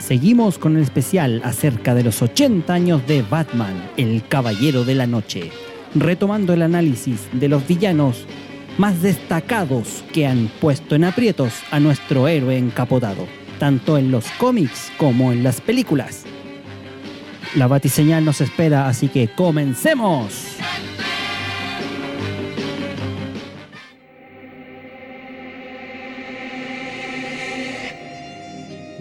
Seguimos con el especial acerca de los 80 años de Batman, el Caballero de la Noche, retomando el análisis de los villanos más destacados que han puesto en aprietos a nuestro héroe encapotado, tanto en los cómics como en las películas. La batiseñal nos espera, así que comencemos.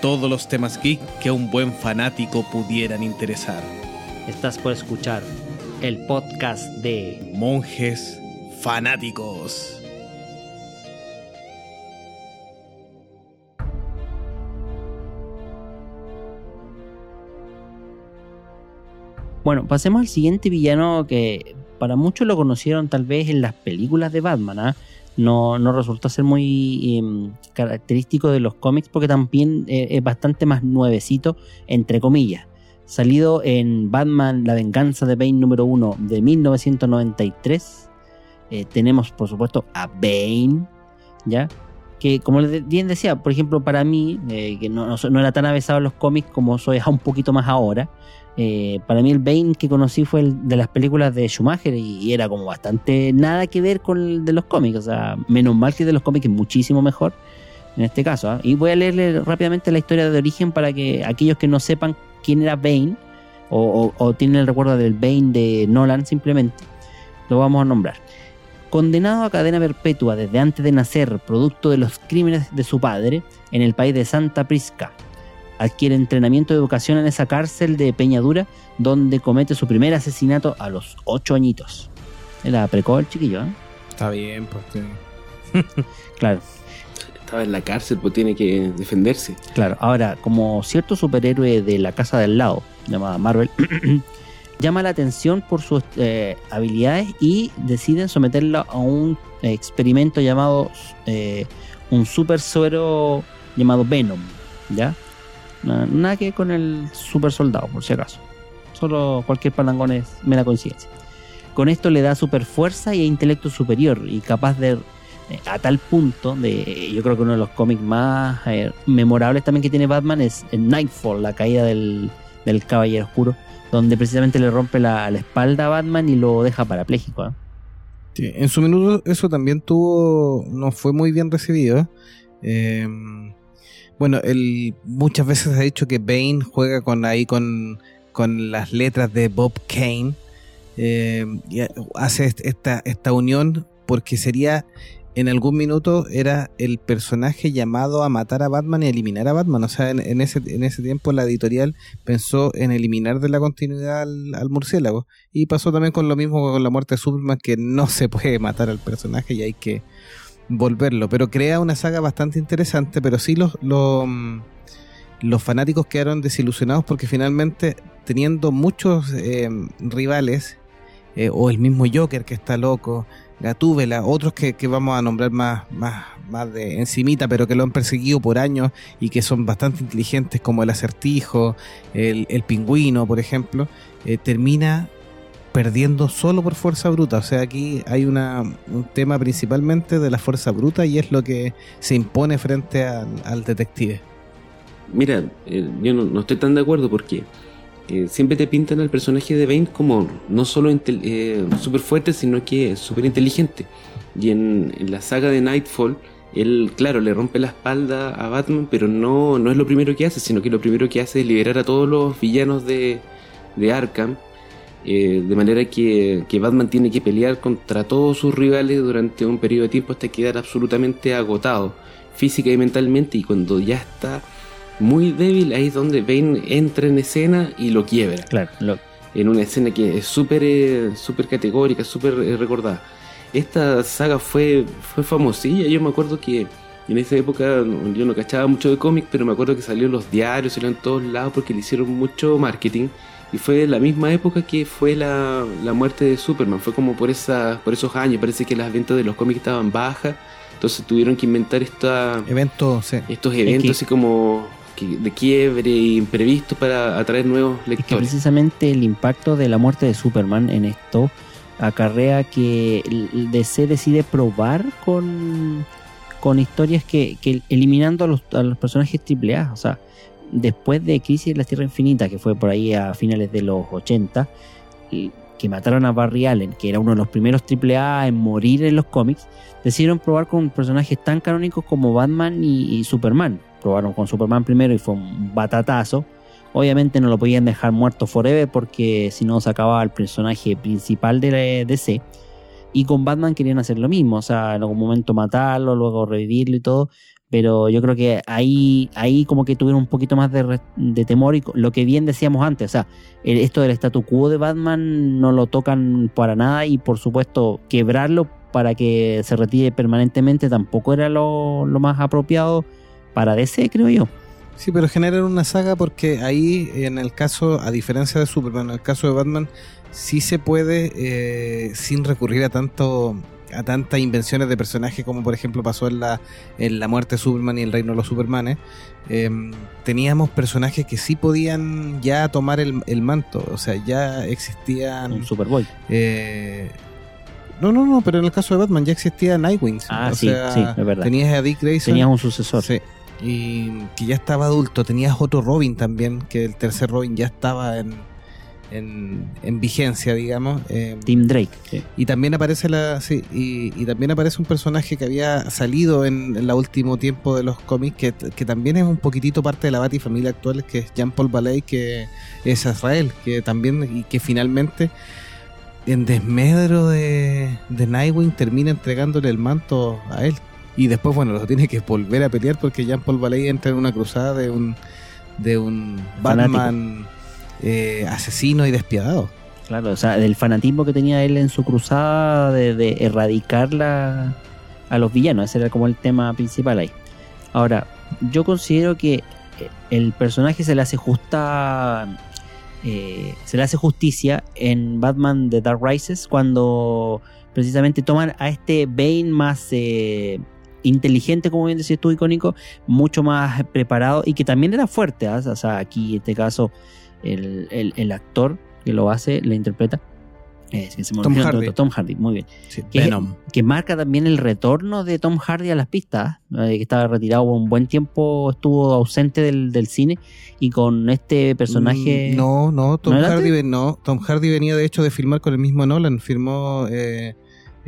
Todos los temas geek que a un buen fanático pudieran interesar. Estás por escuchar el podcast de Monjes fanáticos. Bueno, pasemos al siguiente villano que para muchos lo conocieron tal vez en las películas de Batman. ¿ah? No, no resultó ser muy em, característico de los cómics porque también eh, es bastante más nuevecito, entre comillas. Salido en Batman La venganza de Bane número 1 de 1993. Eh, tenemos por supuesto a Bane, ¿ya? Que como bien decía, por ejemplo, para mí, eh, que no, no no era tan avesado en los cómics como soy un poquito más ahora, eh, para mí el Bane que conocí fue el de las películas de Schumacher y, era como bastante nada que ver con el de los cómics. O sea, menos mal que el de los cómics es muchísimo mejor en este caso. ¿ah? Y voy a leerle rápidamente la historia de origen para que aquellos que no sepan quién era Bane o, o- o tienen el recuerdo del Bane de Nolan simplemente, lo vamos a nombrar. Condenado a cadena perpetua desde antes de nacer, producto de los crímenes de su padre, en el país de Santa Prisca adquiere entrenamiento de educación en esa cárcel de Peñadura, donde comete su primer asesinato a los 8 añitos. Era precoz el chiquillo, ¿eh? Está bien, pues. Claro, Estaba en la cárcel, pues tiene que defenderse. claro. Ahora, como cierto superhéroe de la casa del lado, llamada Marvel, llama la atención por sus eh, habilidades y deciden someterlo a un experimento llamado eh, un super suero llamado Venom, ¿ya? Na- Nada que con el super soldado, por si acaso. Solo cualquier palangón es mera coincidencia. Con esto le da super fuerza y intelecto superior y capaz de eh, a tal punto de yo creo que uno de los cómics más eh, memorables también que tiene Batman es en Nightfall, la caída del, del Caballero Oscuro, donde precisamente le rompe la, la espalda a Batman y lo deja parapléjico. ¿eh? En su minuto eso también tuvo, no fue muy bien recibido. Eh, bueno, él muchas veces ha dicho que Bane juega con ahí con, con las letras de Bob Kane. eh, y hace est- esta, esta unión porque sería en algún minuto era el personaje llamado a matar a Batman y eliminar a Batman. O sea, en, en ese, en ese tiempo la editorial pensó en eliminar de la continuidad al, al murciélago. Y pasó también con lo mismo con la muerte de Superman, que no se puede matar al personaje y hay que volverlo. Pero crea una saga bastante interesante, pero sí los, los, mm, los fanáticos quedaron desilusionados porque finalmente, teniendo muchos eh, rivales, o el mismo Joker que está loco, Gatúbela, otros que, que vamos a nombrar más, más, más de encimita, pero que lo han perseguido por años y que son bastante inteligentes, como el acertijo, el, el pingüino, por ejemplo, eh, termina perdiendo solo por fuerza bruta. O sea, aquí hay una, un tema principalmente de la fuerza bruta y es lo que se impone frente al, detective. Mira, eh, yo no, estoy tan de acuerdo porque eh, siempre te pintan al personaje de Bane como no solo eh, súper fuerte, sino que súper inteligente. Y en, en la saga de Nightfall, él, claro, le rompe la espalda a Batman, pero no, no es lo primero que hace, sino que lo primero que hace es liberar a todos los villanos de, de Arkham. Eh, de manera que, que Batman tiene que pelear contra todos sus rivales durante un periodo de tiempo hasta quedar absolutamente agotado, física y mentalmente, y cuando ya está muy débil, ahí es donde Bane entra en escena y lo quiebra. Claro, lo- En una escena que es súper eh, súper categórica, súper eh, recordada. Esta saga fue, fue famosilla. Yo me acuerdo que en esa época yo no cachaba mucho de cómics, pero me acuerdo que salió en los diarios, salió en todos lados porque le hicieron mucho marketing. Y fue la misma época que fue la, la muerte de Superman. Fue como por, esa, por esos años. Parece que las ventas de los cómics estaban bajas. Entonces tuvieron que inventar esta, Eventos, sí. estos eventos así como de quiebre e imprevistos para atraer nuevos Es que lectores. precisamente el impacto de la muerte de Superman en esto acarrea que el DC decide probar con, con historias que, que eliminando a los, a los personajes AAA. O sea, después de Crisis de la Tierra Infinita, que fue por ahí a finales de los 80, y que mataron a Barry Allen, que era uno de los primeros AAA en morir en los cómics, decidieron probar con personajes tan canónicos como Batman y, Superman. Probaron con Superman primero y fue un batatazo. Obviamente no lo podían dejar muerto forever porque si no se acababa el personaje principal de la DC. Y con Batman querían hacer lo mismo, o sea, en algún momento matarlo, luego revivirlo y todo. Pero yo creo que ahí, ahí como que tuvieron un poquito más de, de temor y lo que bien decíamos antes, o sea, el- esto del statu quo de Batman no lo tocan para nada y por supuesto quebrarlo para que se retire permanentemente tampoco era lo, lo más apropiado para DC, creo yo. Sí, pero generan una saga porque ahí, en el caso, a diferencia de Superman, en el caso de Batman, sí se puede, eh, sin recurrir a tanto a tantas invenciones de personajes como por ejemplo pasó en la, en la muerte de Superman y el reino de los Supermanes, eh, teníamos personajes que sí podían ya tomar el, el manto, o sea, ya existían... Un Superboy. eh, no, no, no, pero en el caso de Batman ya existía Nightwing. Ah, o sí, sea, sí, es verdad. Tenías a Dick Grayson. Tenías un sucesor. Sí. Y que ya estaba adulto. Tenías otro Robin también, que el tercer Robin ya estaba en, en, en vigencia, digamos. eh, Tim Drake. sí. y también aparece la sí, y, y también aparece un personaje que había salido en el último tiempo de los cómics, que, que también es un poquitito parte de la Batifamilia actual, que es Jean-Paul Ballet, que es Azrael, que también, y que finalmente en desmedro de, de Nightwing termina entregándole el manto a él. Y después, bueno, lo tiene que volver a pelear porque Jean-Paul Ballet entra en una cruzada de un, de un Fanático. Batman eh, asesino y despiadado. Claro, o sea, del fanatismo que tenía él en su cruzada de, de erradicar la- a los villanos. Ese era como el tema principal ahí. Ahora, yo considero que eh, el personaje se le hace justa. eh, se le hace justicia en Batman The Dark Rises cuando precisamente toman a este Bane más eh, inteligente, como bien decías tú, icónico, mucho más preparado y que también era fuerte. ¿ah? O sea, aquí en este caso, el, el- el actor que lo hace, lo interpreta. Es que se me Tom Hardy. otro, Tom Hardy, muy bien. Sí, Que- Venom. Que marca también el retorno de Tom Hardy a las pistas, ¿eh? que estaba retirado por un buen tiempo, estuvo ausente del, del cine y con este personaje. Mm, No, no, Tom ¿No era Hardy, no, Tom Hardy venía de hecho de filmar con el mismo Nolan, firmó eh,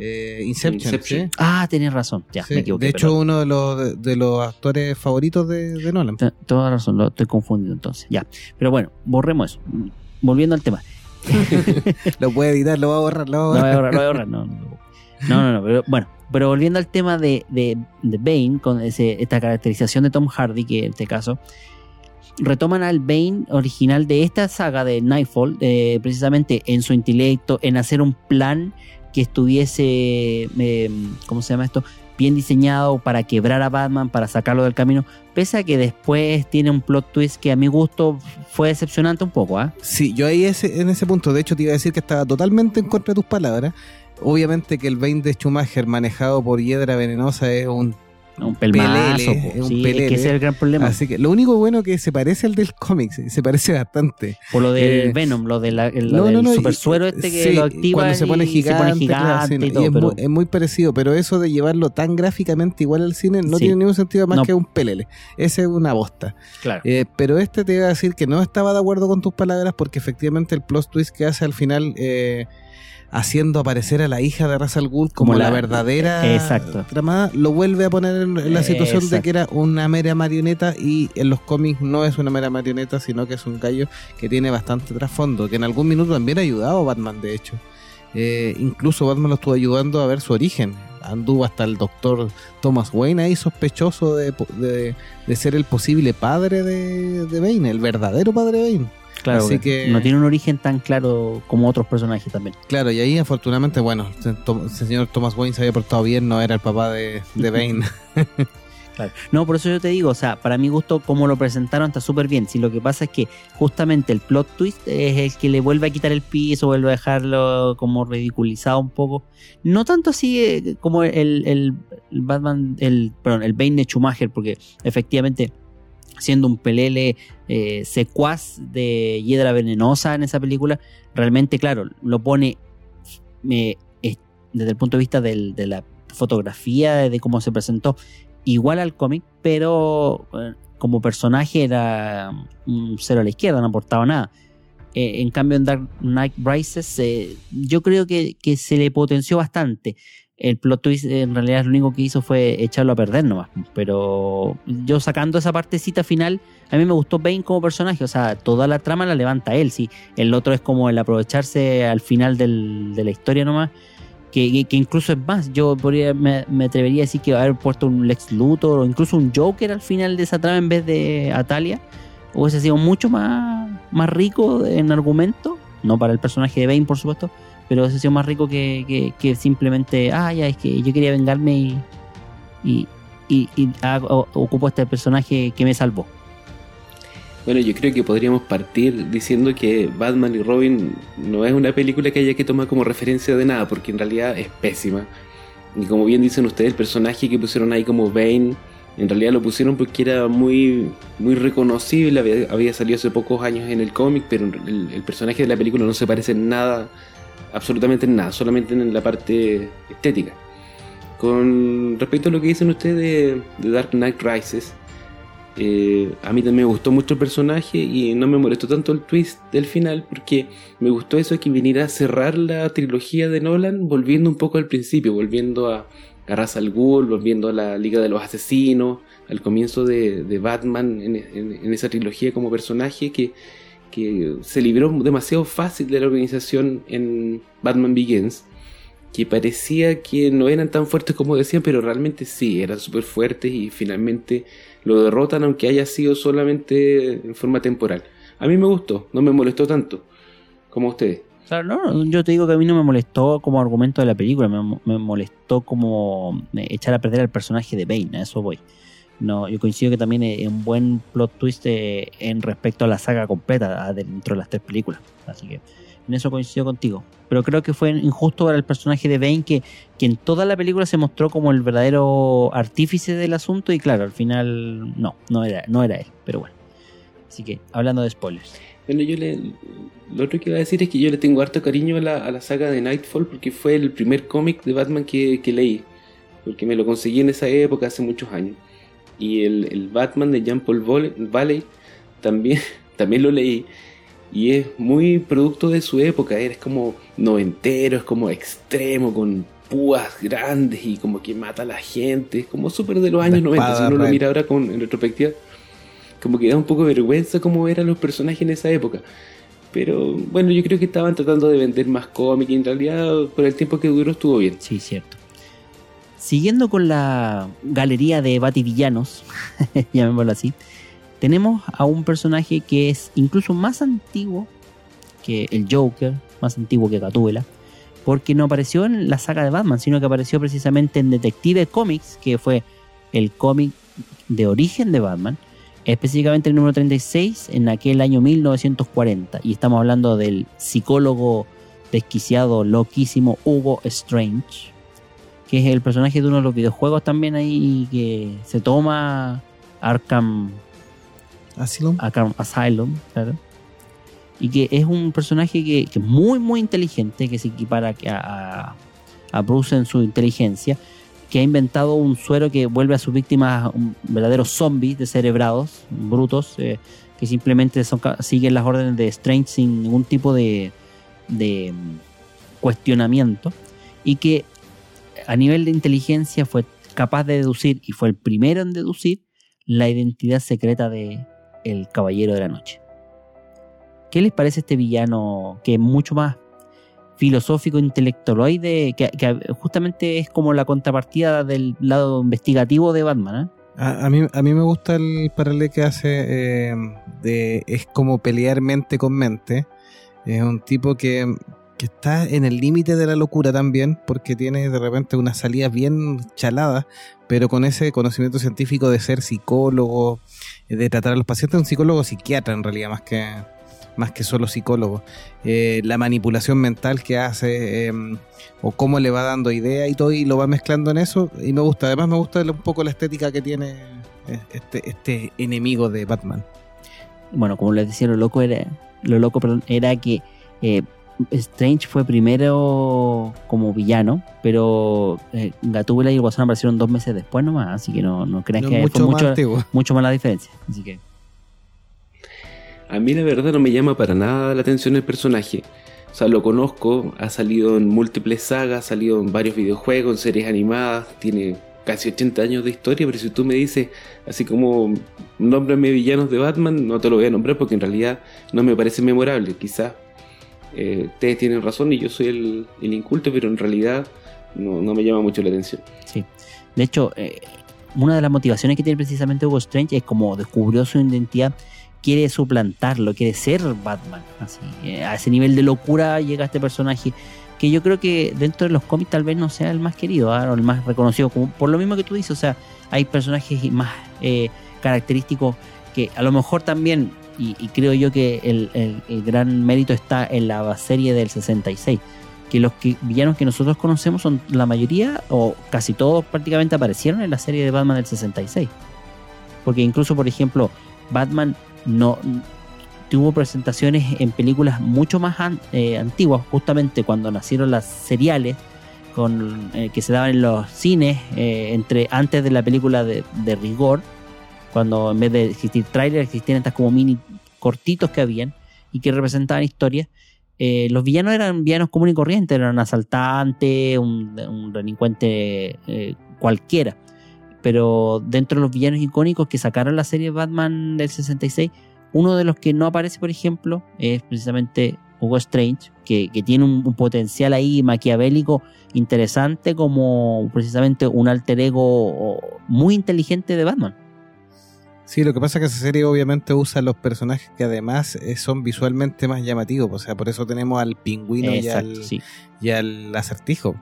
eh, Inception. Inception. ¿sí? Ah, tenés razón, ya, Sí, me equivoqué. de hecho, perdón. uno de los, de, de los actores favoritos de, de Nolan. Te- Toda razón, lo estoy confundiendo entonces. Ya. Pero bueno, borremos eso. Volviendo al tema. Lo puede editar, lo va a borrar, lo va a borrar. voy a borrar, lo voy a borrar, no, no, no, no, no, pero bueno, pero volviendo al tema de, de, de Bane, con ese, esta caracterización de Tom Hardy, que en este caso, retoman al Bane original de esta saga de Nightfall, eh, precisamente en su intelecto, en hacer un plan que estuviese, eh, ¿cómo se llama esto? Bien diseñado para quebrar a Batman, para sacarlo del camino, pese a que después tiene un plot twist que a mi gusto fue decepcionante un poco, ¿ah? Sí, yo ahí ese, en ese punto, de hecho, te iba a decir que estaba totalmente en contra de tus palabras. Obviamente que el Bane de Schumacher manejado por hiedra venenosa es un Un pelmazo, Pelele, po. es un Sí, es que ese es el gran problema. Así que lo único bueno que se parece al del cómic, se parece bastante. Por lo del Eh, Venom, lo, de la, el- No, del no, no, super suero este que sí, lo activa cuando se pone gigante, y todo, es, pero muy, es muy parecido, pero eso de llevarlo tan gráficamente igual al cine no Sí. tiene ningún sentido más que un pelele. Ese es una bosta. claro. Eh, pero este te iba a decir que no estaba de acuerdo con tus palabras porque efectivamente el plot twist que hace al final eh, haciendo aparecer a la hija de Ra's al Ghul como, Como la, la- verdadera exacto. tramada, lo vuelve a poner en, la situación de Exacto. que era una mera marioneta y en los cómics no es una mera marioneta, sino que es un gallo que tiene bastante trasfondo, que en algún minuto también ha ayudado a Batman, de hecho. Eh, incluso Batman lo estuvo ayudando a ver su origen. Anduvo hasta el doctor Thomas Wayne ahí sospechoso de, de- de ser el posible padre de, de Bane, el verdadero padre de Bane. Claro así que no tiene un origen tan claro como otros personajes también. Claro, y ahí afortunadamente, bueno, el to- el señor Thomas Wayne se había portado bien, no era el papá de, de Bane. No, por eso yo te digo, o sea, para mi gusto, como lo presentaron está súper bien. Si lo que pasa es que justamente el plot twist es el que le vuelve a quitar el piso, vuelve a dejarlo como ridiculizado un poco. No tanto así eh, como el, el, Batman, el, perdón, el Bane de Schumacher, porque efectivamente siendo un pelele eh, secuaz de Hiedra Venenosa en esa película, realmente, claro, lo pone eh, desde el punto de vista de la fotografía, de cómo se presentó, igual al cómic, pero eh, como personaje era un cero a la izquierda, no aportaba nada. En cambio, en Dark Knight Rises, yo creo que, se le potenció bastante. El plot twist en realidad lo único que hizo fue echarlo a perder nomás. Pero yo sacando esa partecita final, a mí me gustó Bane como personaje. O sea, toda la trama la levanta él. Sí. El otro es como el aprovecharse al final de la historia nomás que, incluso es más, yo me, atrevería a decir que haber puesto un Lex Luthor o incluso un Joker al final de esa trama en vez de Atalia hubiese sido mucho más, más rico en argumento, no para el personaje de Bane por supuesto, pero hubiese sido más rico que, simplemente, ah, ya es que yo quería vengarme y, y, y, y ocupo este personaje que me salvó. Bueno, yo creo que podríamos partir diciendo que Batman y Robin no es una película que haya que tomar como referencia de nada, porque en realidad es pésima. Y como bien dicen ustedes, el personaje que pusieron ahí como Bane, en realidad lo pusieron porque era muy, muy reconocible, había, salido hace pocos años en el cómic, pero el, personaje de la película no se parece en nada, absolutamente en nada, solamente en la parte estética. Con respecto a lo que dicen ustedes de Dark Knight Rises, eh, a mí también me gustó mucho el personaje y no me molestó tanto el twist del final porque me gustó eso que viniera a cerrar la trilogía de Nolan volviendo un poco al principio, volviendo a, a Ra's al Ghul, volviendo a la Liga de los Asesinos, al comienzo de, Batman en, esa trilogía como personaje que, que se libró demasiado fácil de la organización en Batman Begins que parecía que no eran tan fuertes como decían, pero realmente sí, eran súper fuertes y finalmente lo derrotan aunque haya sido solamente en forma temporal. A mí me gustó, no me molestó tanto como ustedes. Claro, no, yo te digo que a mí no me molestó como argumento de la película, me, molestó como eh, echar a perder al personaje de Bane, a eso voy. No, yo coincido que también es un buen plot twist eh, en respecto a la saga completa dentro de las tres películas. Así que en eso coincido contigo. Pero creo que fue injusto para el personaje de Bane, que, que en toda la película se mostró como el verdadero artífice del asunto, y claro, al final no, no era, no era él, pero bueno. Así que, hablando de spoilers. Bueno, yo le, lo otro que iba a decir es que yo le tengo harto cariño a la, saga de Nightfall porque fue el primer cómic de Batman que, leí. Porque me lo conseguí en esa época, hace muchos años. Y el, el Batman de Jean Paul Valley también, también lo leí y es muy producto de su época, es como noventero, es como extremo, con púas grandes y como que mata a la gente, es como súper de los años 90, si uno lo mira ahora con, en retrospectiva, como que da un poco de vergüenza cómo eran los personajes en esa época. Pero bueno, yo creo que estaban tratando de vender más cómic y en realidad por el tiempo que duró estuvo bien. Sí, cierto. Siguiendo con la galería de bativillanos, llamémoslo así, tenemos a un personaje que es incluso más antiguo que el Joker, más antiguo que Gatúbela, porque no apareció en la saga de Batman, sino que apareció precisamente en Detective Comics, que fue el cómic de origen de Batman, específicamente el número 36 en aquel año 1940. Y estamos hablando del psicólogo desquiciado, loquísimo Hugo Strange, que es el personaje de uno de los videojuegos también ahí que se toma Arkham Asylum. Asylum, claro. Y que es un personaje que, es muy, muy inteligente, que se equipara a, a, Bruce en su inteligencia, que ha inventado un suero que vuelve a sus víctimas verdaderos zombies descerebrados, brutos, eh, que simplemente son, siguen las órdenes de Strange sin ningún tipo de, de mm, cuestionamiento. Y que a nivel de inteligencia fue capaz de deducir, y fue el primero en deducir, la identidad secreta de, el Caballero de la Noche. ¿Qué les parece este villano que es mucho más filosófico, intelectualoide, que, que justamente es como la contrapartida del lado investigativo de Batman? ¿eh? A, mí, a mí me gusta el paralelo que hace eh, de es como pelear mente con mente. Es un tipo que, que está en el límite de la locura también, porque tiene de repente una salida bien chalada, pero con ese conocimiento científico de ser psicólogo, de tratar a los pacientes, un psicólogo psiquiatra en realidad, más que, más que solo psicólogo. Eh, la manipulación mental que hace, em, o cómo le va dando idea y todo, y lo va mezclando en eso, y me gusta. Además, me gusta un poco la estética que tiene eh, este, este enemigo de Batman. Bueno, como les decía, lo loco era, lo loco, era que eh, Strange fue primero como villano, pero eh, Gatúbela y el Guasón aparecieron dos meses después nomás, así que no, no creas que fue mucho, mucho más la diferencia. Así que a mí la verdad no me llama para nada la atención el personaje. O sea, lo conozco, ha salido en múltiples sagas, ha salido en varios videojuegos, en series animadas, tiene casi 80 años de historia, pero si tú me dices, así como nómbrame villanos de Batman, no te lo voy a nombrar porque en realidad no me parece memorable. Quizás eh, ustedes tienen razón y yo soy el, inculto, pero en realidad no, me llama mucho la atención. Sí, de hecho, eh, una de las motivaciones que tiene precisamente Hugo Strange es como descubrió su identidad quiere suplantarlo, quiere ser Batman. Así, eh, a ese nivel de locura llega este personaje que yo creo que dentro de los cómics tal vez no sea el más querido ¿ah? o el más reconocido, como, por lo mismo que tú dices, o sea, hay personajes más eh, característicos que a lo mejor también, y, creo yo que el, gran mérito está en la serie del 66, que los villanos que nosotros conocemos son la mayoría o casi todos prácticamente aparecieron en la serie de Batman del 66. Porque incluso, por ejemplo, Batman no tuvo presentaciones en películas mucho más eh, antiguas, justamente cuando nacieron las seriales con, eh, que se daban en los cines eh, entre antes de la película de, rigor, cuando en vez de existir trailers existían estas como mini cortitos que habían y que representaban historias. los villanos eran villanos comunes y corrientes, eran un asaltante, un, un delincuente cualquiera pero dentro de los villanos icónicos que sacaron la serie Batman del 66, uno de los que no aparece, por ejemplo, es precisamente Hugo Strange, que, tiene un, potencial ahí maquiavélico interesante como precisamente un alter ego muy inteligente de Batman. Sí, lo que pasa es que esa serie obviamente usa los personajes que además eh, son visualmente más llamativos, o sea, por eso tenemos al pingüino y, al, y al acertijo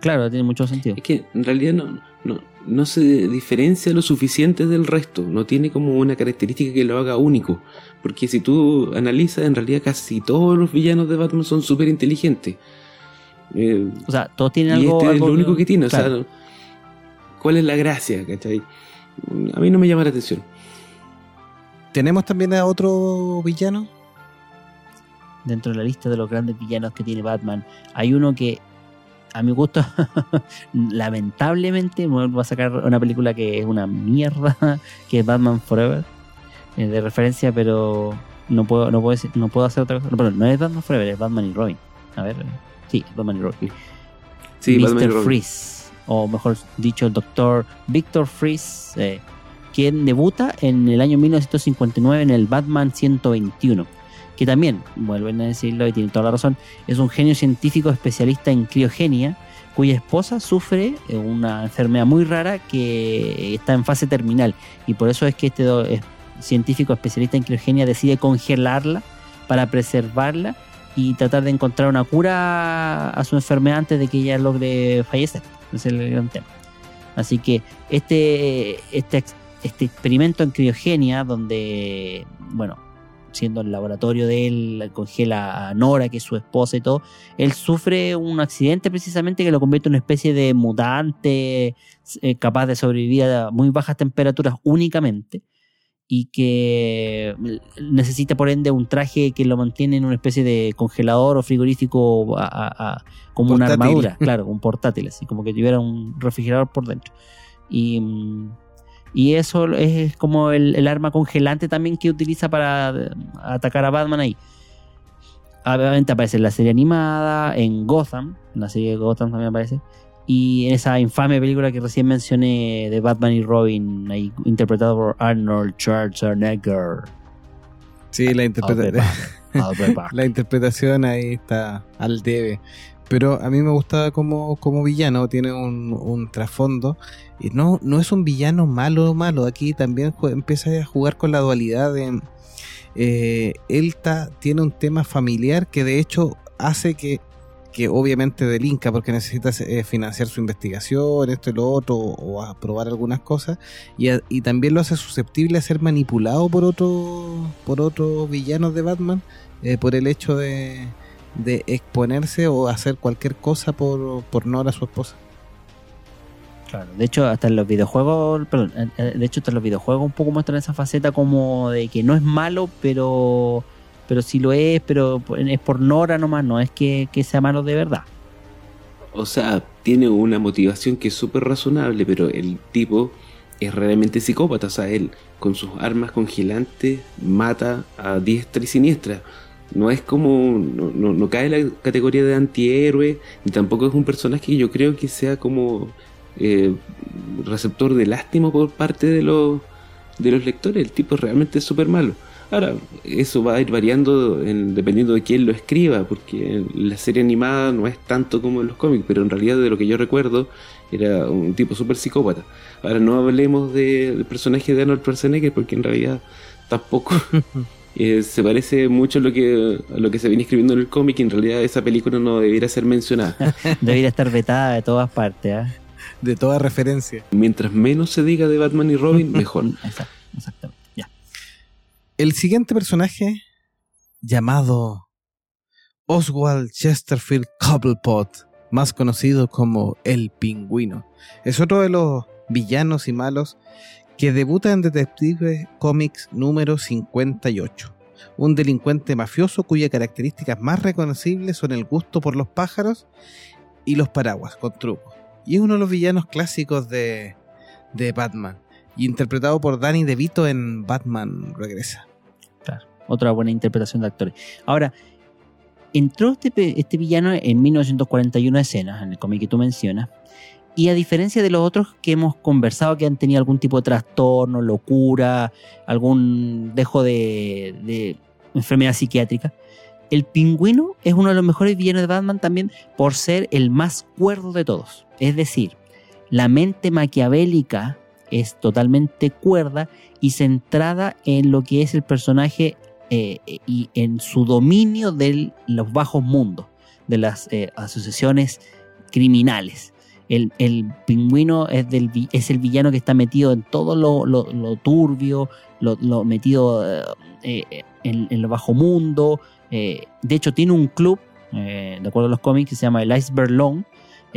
claro, tiene mucho sentido. Es que en realidad no, no, no se diferencia lo suficiente del resto, no tiene como una característica que lo haga único. Porque si tú analizas, en realidad casi todos los villanos de Batman son súper inteligentes. Eh, o sea, todos tienen algo. Este es lo único que tiene, o sea, ¿cuál es la gracia? A mí no me llama la atención. ¿Tenemos también a otro villano? Dentro de la lista de los grandes villanos que tiene Batman, hay uno que a mi gusto, lamentablemente, me voy a sacar una película que es una mierda, que es Batman Forever, eh, de referencia, pero no puedo, no puedo decir, no puedo hacer otra cosa. No, no es Batman Forever, es Batman y Robin. A ver, sí, Batman y Robin. Sí, Mr. Freeze, o mejor dicho, el doctor Victor Freeze, eh, quien debuta en el año 1959 en el Batman 121 que también, vuelven a decirlo y tiene toda la razón, es un genio científico especialista en criogenia, cuya esposa sufre una enfermedad muy rara que está en fase terminal. Y por eso es que este científico especialista en criogenia decide congelarla para preservarla y tratar de encontrar una cura a su enfermedad antes de que ella logre fallecer. Ese es el gran tema. Así que este, este, este experimento en criogenia, donde, bueno, siendo el laboratorio de él, congela a Nora, que es su esposa y todo, él sufre un accidente precisamente que lo convierte en una especie de mutante eh, capaz de sobrevivir a muy bajas temperaturas únicamente y que necesita por ende un traje que lo mantiene en una especie de congelador o frigorífico como una armadura, claro, un portátil, así como que tuviera un refrigerador por dentro. Y y eso es como el, arma congelante también que utiliza para eh, atacar a Batman ahí. Obviamente aparece en la serie animada, en Gotham, en la serie de Gotham también aparece. Y en esa infame película que recién mencioné de Batman y Robin, ahí interpretado por Arnold Schwarzenegger. Sí, la, la interpretación ahí está al debe pero a mí me gusta como, como villano, tiene un, un trasfondo. Y no, no es un villano malo malo. Aquí también empieza a jugar con la dualidad de. Eh, él tiene un tema familiar que de hecho hace que, que obviamente delinca porque necesita eh, financiar su investigación, esto y lo otro, o aprobar algunas cosas, y, a- también lo hace susceptible a ser manipulado por otro, por otros villanos de Batman, eh, por el hecho de, de exponerse o hacer cualquier cosa por, por no a su esposa. Claro, de hecho, hasta en los videojuegos, perdón, eh, de hecho, hasta en los videojuegos un poco muestran esa faceta como de que no es malo, pero pero sí lo es, pero es por Nora nomás, no es que, sea malo de verdad. O sea, tiene una motivación que es súper razonable, pero el tipo es realmente psicópata. O sea, él con sus armas congelantes mata a diestra y siniestra. No es como. No, no, no cae en la categoría de antihéroe, ni tampoco es un personaje que yo creo que sea como eh, receptor de lástima por parte de los, de los lectores. El tipo es realmente súper malo. Ahora, eso va a ir variando en- dependiendo de quién lo escriba, porque la serie animada no es tanto como en los cómics, pero en realidad de lo que yo recuerdo era un tipo súper psicópata. Ahora no hablemos de- del personaje de Arnold Schwarzenegger, porque en realidad tampoco eh, se parece mucho a lo, que, a lo que se viene escribiendo en el cómic, y en realidad esa película no debiera ser mencionada. Debería estar vetada de todas partes. ¿ah? De toda referencia. Mientras menos se diga de Batman y Robin, mejor. Exacto. El siguiente personaje, llamado Oswald Chesterfield Cobblepot, más conocido como el Pingüino, es otro de los villanos y malos que debuta en Detective Comics número 58. Un delincuente mafioso cuyas características más reconocibles son el gusto por los pájaros y los paraguas con trucos. Y es uno de los villanos clásicos de, de Batman, y interpretado por Danny DeVito en Batman Regresa. Claro, otra buena interpretación de actores. Ahora, entró este, este villano en 1941 escenas, en el cómic que tú mencionas, y a diferencia de los otros que hemos conversado que han tenido algún tipo de trastorno, locura, algún dejo de, de enfermedad psiquiátrica, el pingüino es uno de los mejores villanos de Batman también por ser el más cuerdo de todos. Es decir, la mente maquiavélica es totalmente cuerda y centrada en lo que es el personaje eh, y en su dominio de los bajos mundos, de las eh, asociaciones criminales. El, el pingüino es, del, es el villano que está metido en todo lo, turbio, lo, metido eh, en, en lo bajo mundo. de hecho, tiene un club, de acuerdo a los cómics, que se llama el Iceberg Long,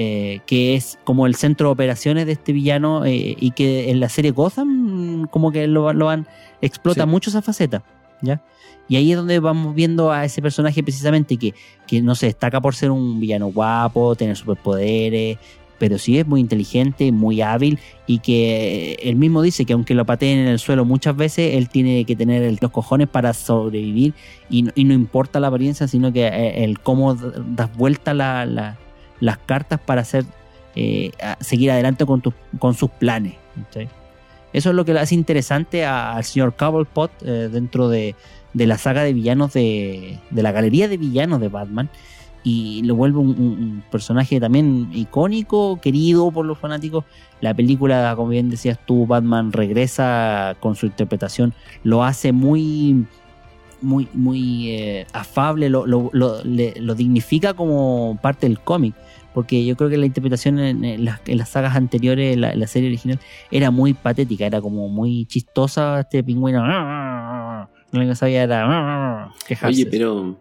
eh, que es como el centro de operaciones de este villano eh, y que en la serie Gotham como que lo, lo han explota Sí. mucho esa faceta, ¿ya? Y ahí es donde vamos viendo a ese personaje precisamente que, que no se destaca por ser un villano guapo, tener superpoderes, pero sí es muy inteligente, muy hábil y que él mismo dice que aunque lo pateen en el suelo muchas veces, él tiene que tener los cojones para sobrevivir y, no- y no importa la apariencia, sino que eh, el cómo das vuelta la- la- las cartas para hacer eh, seguir adelante con, tus- con sus planes. Eso es lo que le hace interesante al señor Cobblepot eh, dentro de, de la saga de villanos de, de la galería de villanos de Batman y lo vuelve un- un personaje también icónico, querido por los fanáticos. La película, como bien decías tú, Batman regresa con su interpretación, lo hace muy muy, muy eh, afable, lo, lo- lo- lo dignifica como parte del cómic. Porque yo creo que la interpretación en, las, en las sagas anteriores, en la, la serie original, era muy patética, era como muy chistosa este pingüino. Lo que sabía era quejarse. Oye, pero.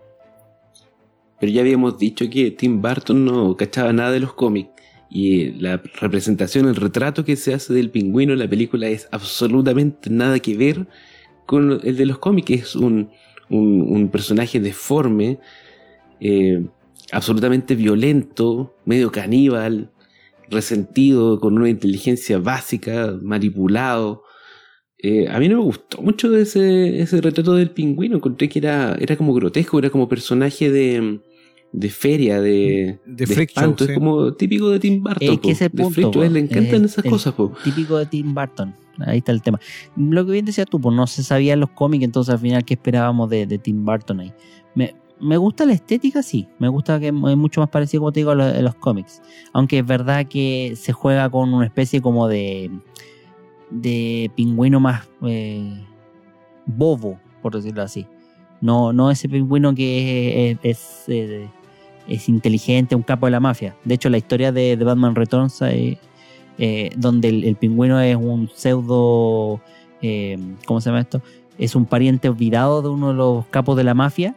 Pero ya habíamos dicho que Tim Burton no cachaba nada de los cómics. Y la representación, el retrato que se hace del pingüino en la película es absolutamente nada que ver con el de los cómics. Es un, un, personaje deforme, eh, absolutamente violento, medio caníbal, resentido, con una inteligencia básica, manipulado. Eh, a mí no me gustó mucho ese, ese retrato del pingüino. Encontré que era, era como grotesco, era como personaje de, de feria, de, De freak show, espanto. sí. Es como típico de Tim Burton. Es que ese es el De punto. freak show, le encantan Es esas el cosas. po. Típico de Tim Burton. Ahí está el tema. Lo que bien decías tú, pues no se sabía en los cómics, entonces al final, ¿qué esperábamos de, de Tim Burton ahí? Me, me gusta la estética, sí. Me gusta que es mucho más parecido, como te digo, a los, a los cómics. Aunque es verdad que se juega con una especie como de. de pingüino más. eh, bobo, por decirlo así. No, no ese pingüino que es, es, eh, es inteligente, un capo de la mafia. De hecho, la historia de, de Batman Returns, eh, eh, donde el, el pingüino es un pseudo, eh, ¿cómo se llama esto? Es un pariente olvidado de uno de los capos de la mafia.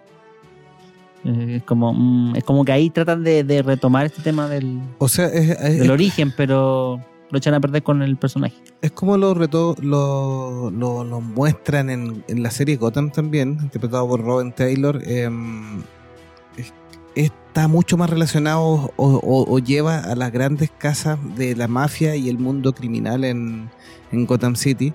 Eh, es, como, mm, es como que ahí tratan de, de retomar este tema del, O sea, es, es- del origen, pero lo echan a perder con el personaje. es como lo, reto, lo, lo, lo muestran en, en la serie Gotham también, interpretado por Robin Taylor. em, está mucho más relacionado o, lleva a las grandes casas de la mafia y el mundo criminal en, en Gotham City.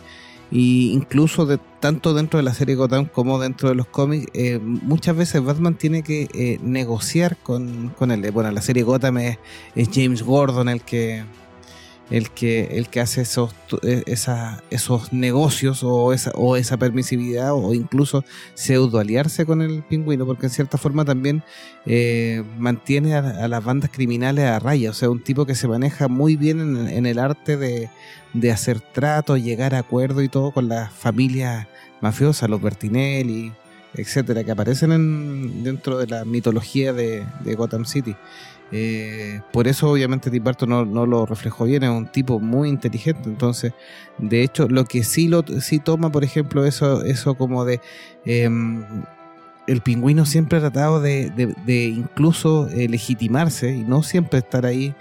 Y incluso tanto dentro de la serie Gotham como dentro de los cómics, eh, muchas veces Batman tiene que eh, negociar con, con él. Bueno, la serie Gotham es James Gordon el que, el que, el que hace esos, esa- esos negocios o esa, o esa permisividad o incluso pseudo aliarse con el pingüino, porque en cierta forma también eh, mantiene a, las bandas criminales a raya. O sea, un tipo que se maneja muy bien en, en el arte de, de hacer tratos, llegar a acuerdo y todo con las familias mafiosas, los Bertinelli, etcétera, que aparecen en, dentro de la mitología de, de Gotham City. Eh, por eso obviamente Tim Burton no, no lo reflejó bien, es un tipo muy inteligente, entonces de hecho lo que sí lo sí toma por ejemplo eso eso como de em, el pingüino siempre ha tratado de, de- de incluso eh, legitimarse y no siempre estar ahí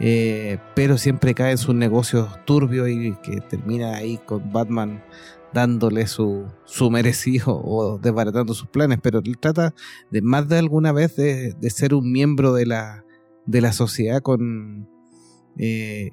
eh, pero siempre cae en sus negocios turbios y que termina ahí con Batman dándole su, su merecido o desbaratando sus planes, pero él trata de más de alguna vez de, de ser un miembro de la, de la sociedad con eh,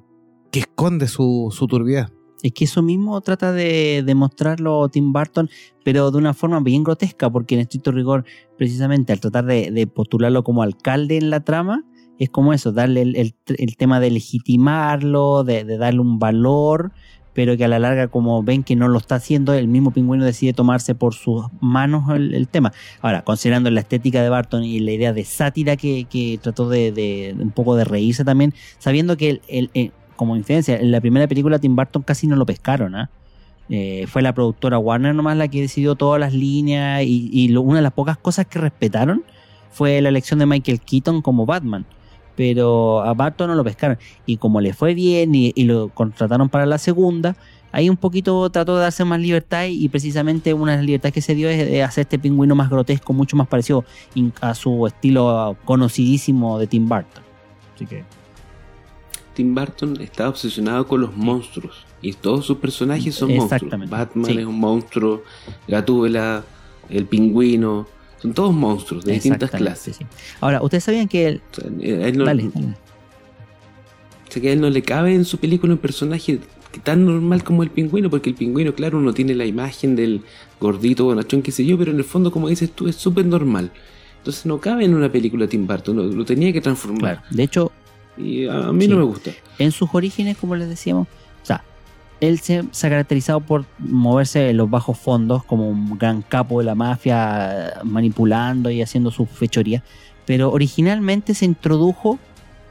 que esconde su, su turbiedad. Es que eso mismo trata de demostrarlo Tim Burton, pero de una forma bien grotesca, porque en estricto rigor, precisamente al tratar de, de postularlo como alcalde en la trama, es como eso, darle el, el- tema de legitimarlo, de darle un valor, pero que a la larga, como ven que no lo está haciendo, el mismo pingüino decide tomarse por sus manos el, tema. Ahora, considerando la estética de Barton y la idea de sátira que, que trató de, un poco de reírse también, sabiendo que el, eh, como influencia, en la primera película Tim Burton casi no lo pescaron, ¿ah? Eh, fue la productora Warner nomás la que decidió todas las líneas y, una de las pocas cosas que respetaron fue la elección de Michael Keaton como Batman. Pero a Barton no lo pescaron. Y como le fue bien y, y lo contrataron para la segunda, ahí un poquito trató de darse más libertad y, y precisamente una de las libertades que se dio es de hacer este pingüino más grotesco, mucho más parecido a su estilo conocidísimo de Tim Burton. Así que Tim Burton está obsesionado con los monstruos. Y todos sus personajes son monstruos. Batman sí. es un monstruo, Gatúbela, el pingüino. Son todos monstruos de distintas clases. sí. Ahora, ustedes sabían que el... O sea, él no, Dale, dale. o sea, que a él no le cabe en su película un personaje tan normal como el pingüino, porque el pingüino, claro, uno tiene la imagen del gordito bonachón, qué sé yo, pero en el fondo, como dices tú, es súper normal. Entonces no cabe en una película Tim Burton, lo, lo tenía que transformar. Claro. De hecho, Y a, a mí Sí. no me gusta. en sus orígenes, como les decíamos, él se, se ha caracterizado por moverse en los bajos fondos como un gran capo de la mafia, manipulando y haciendo sus fechorías, pero originalmente se introdujo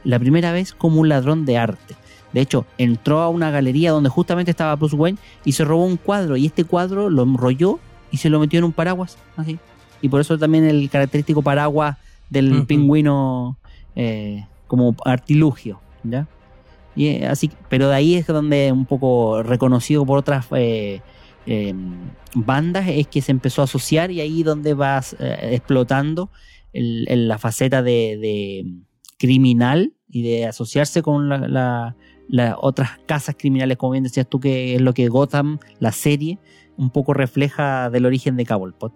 la primera vez como un ladrón de arte. De hecho, entró a una galería donde justamente estaba Bruce Wayne y se robó un cuadro y este cuadro lo enrolló y se lo metió en un paraguas, así. Y por eso también el característico paraguas del pingüino eh, como artilugio, ¿ya? Y, eh, así, pero de ahí es donde un poco reconocido por otras eh, eh, bandas es que se empezó a asociar y ahí donde vas explotando la faceta de, criminal y de asociarse con la- la- las otras casas criminales, como bien decías tú, que es lo que Gotham, la serie, un poco refleja del origen de Cobblepot.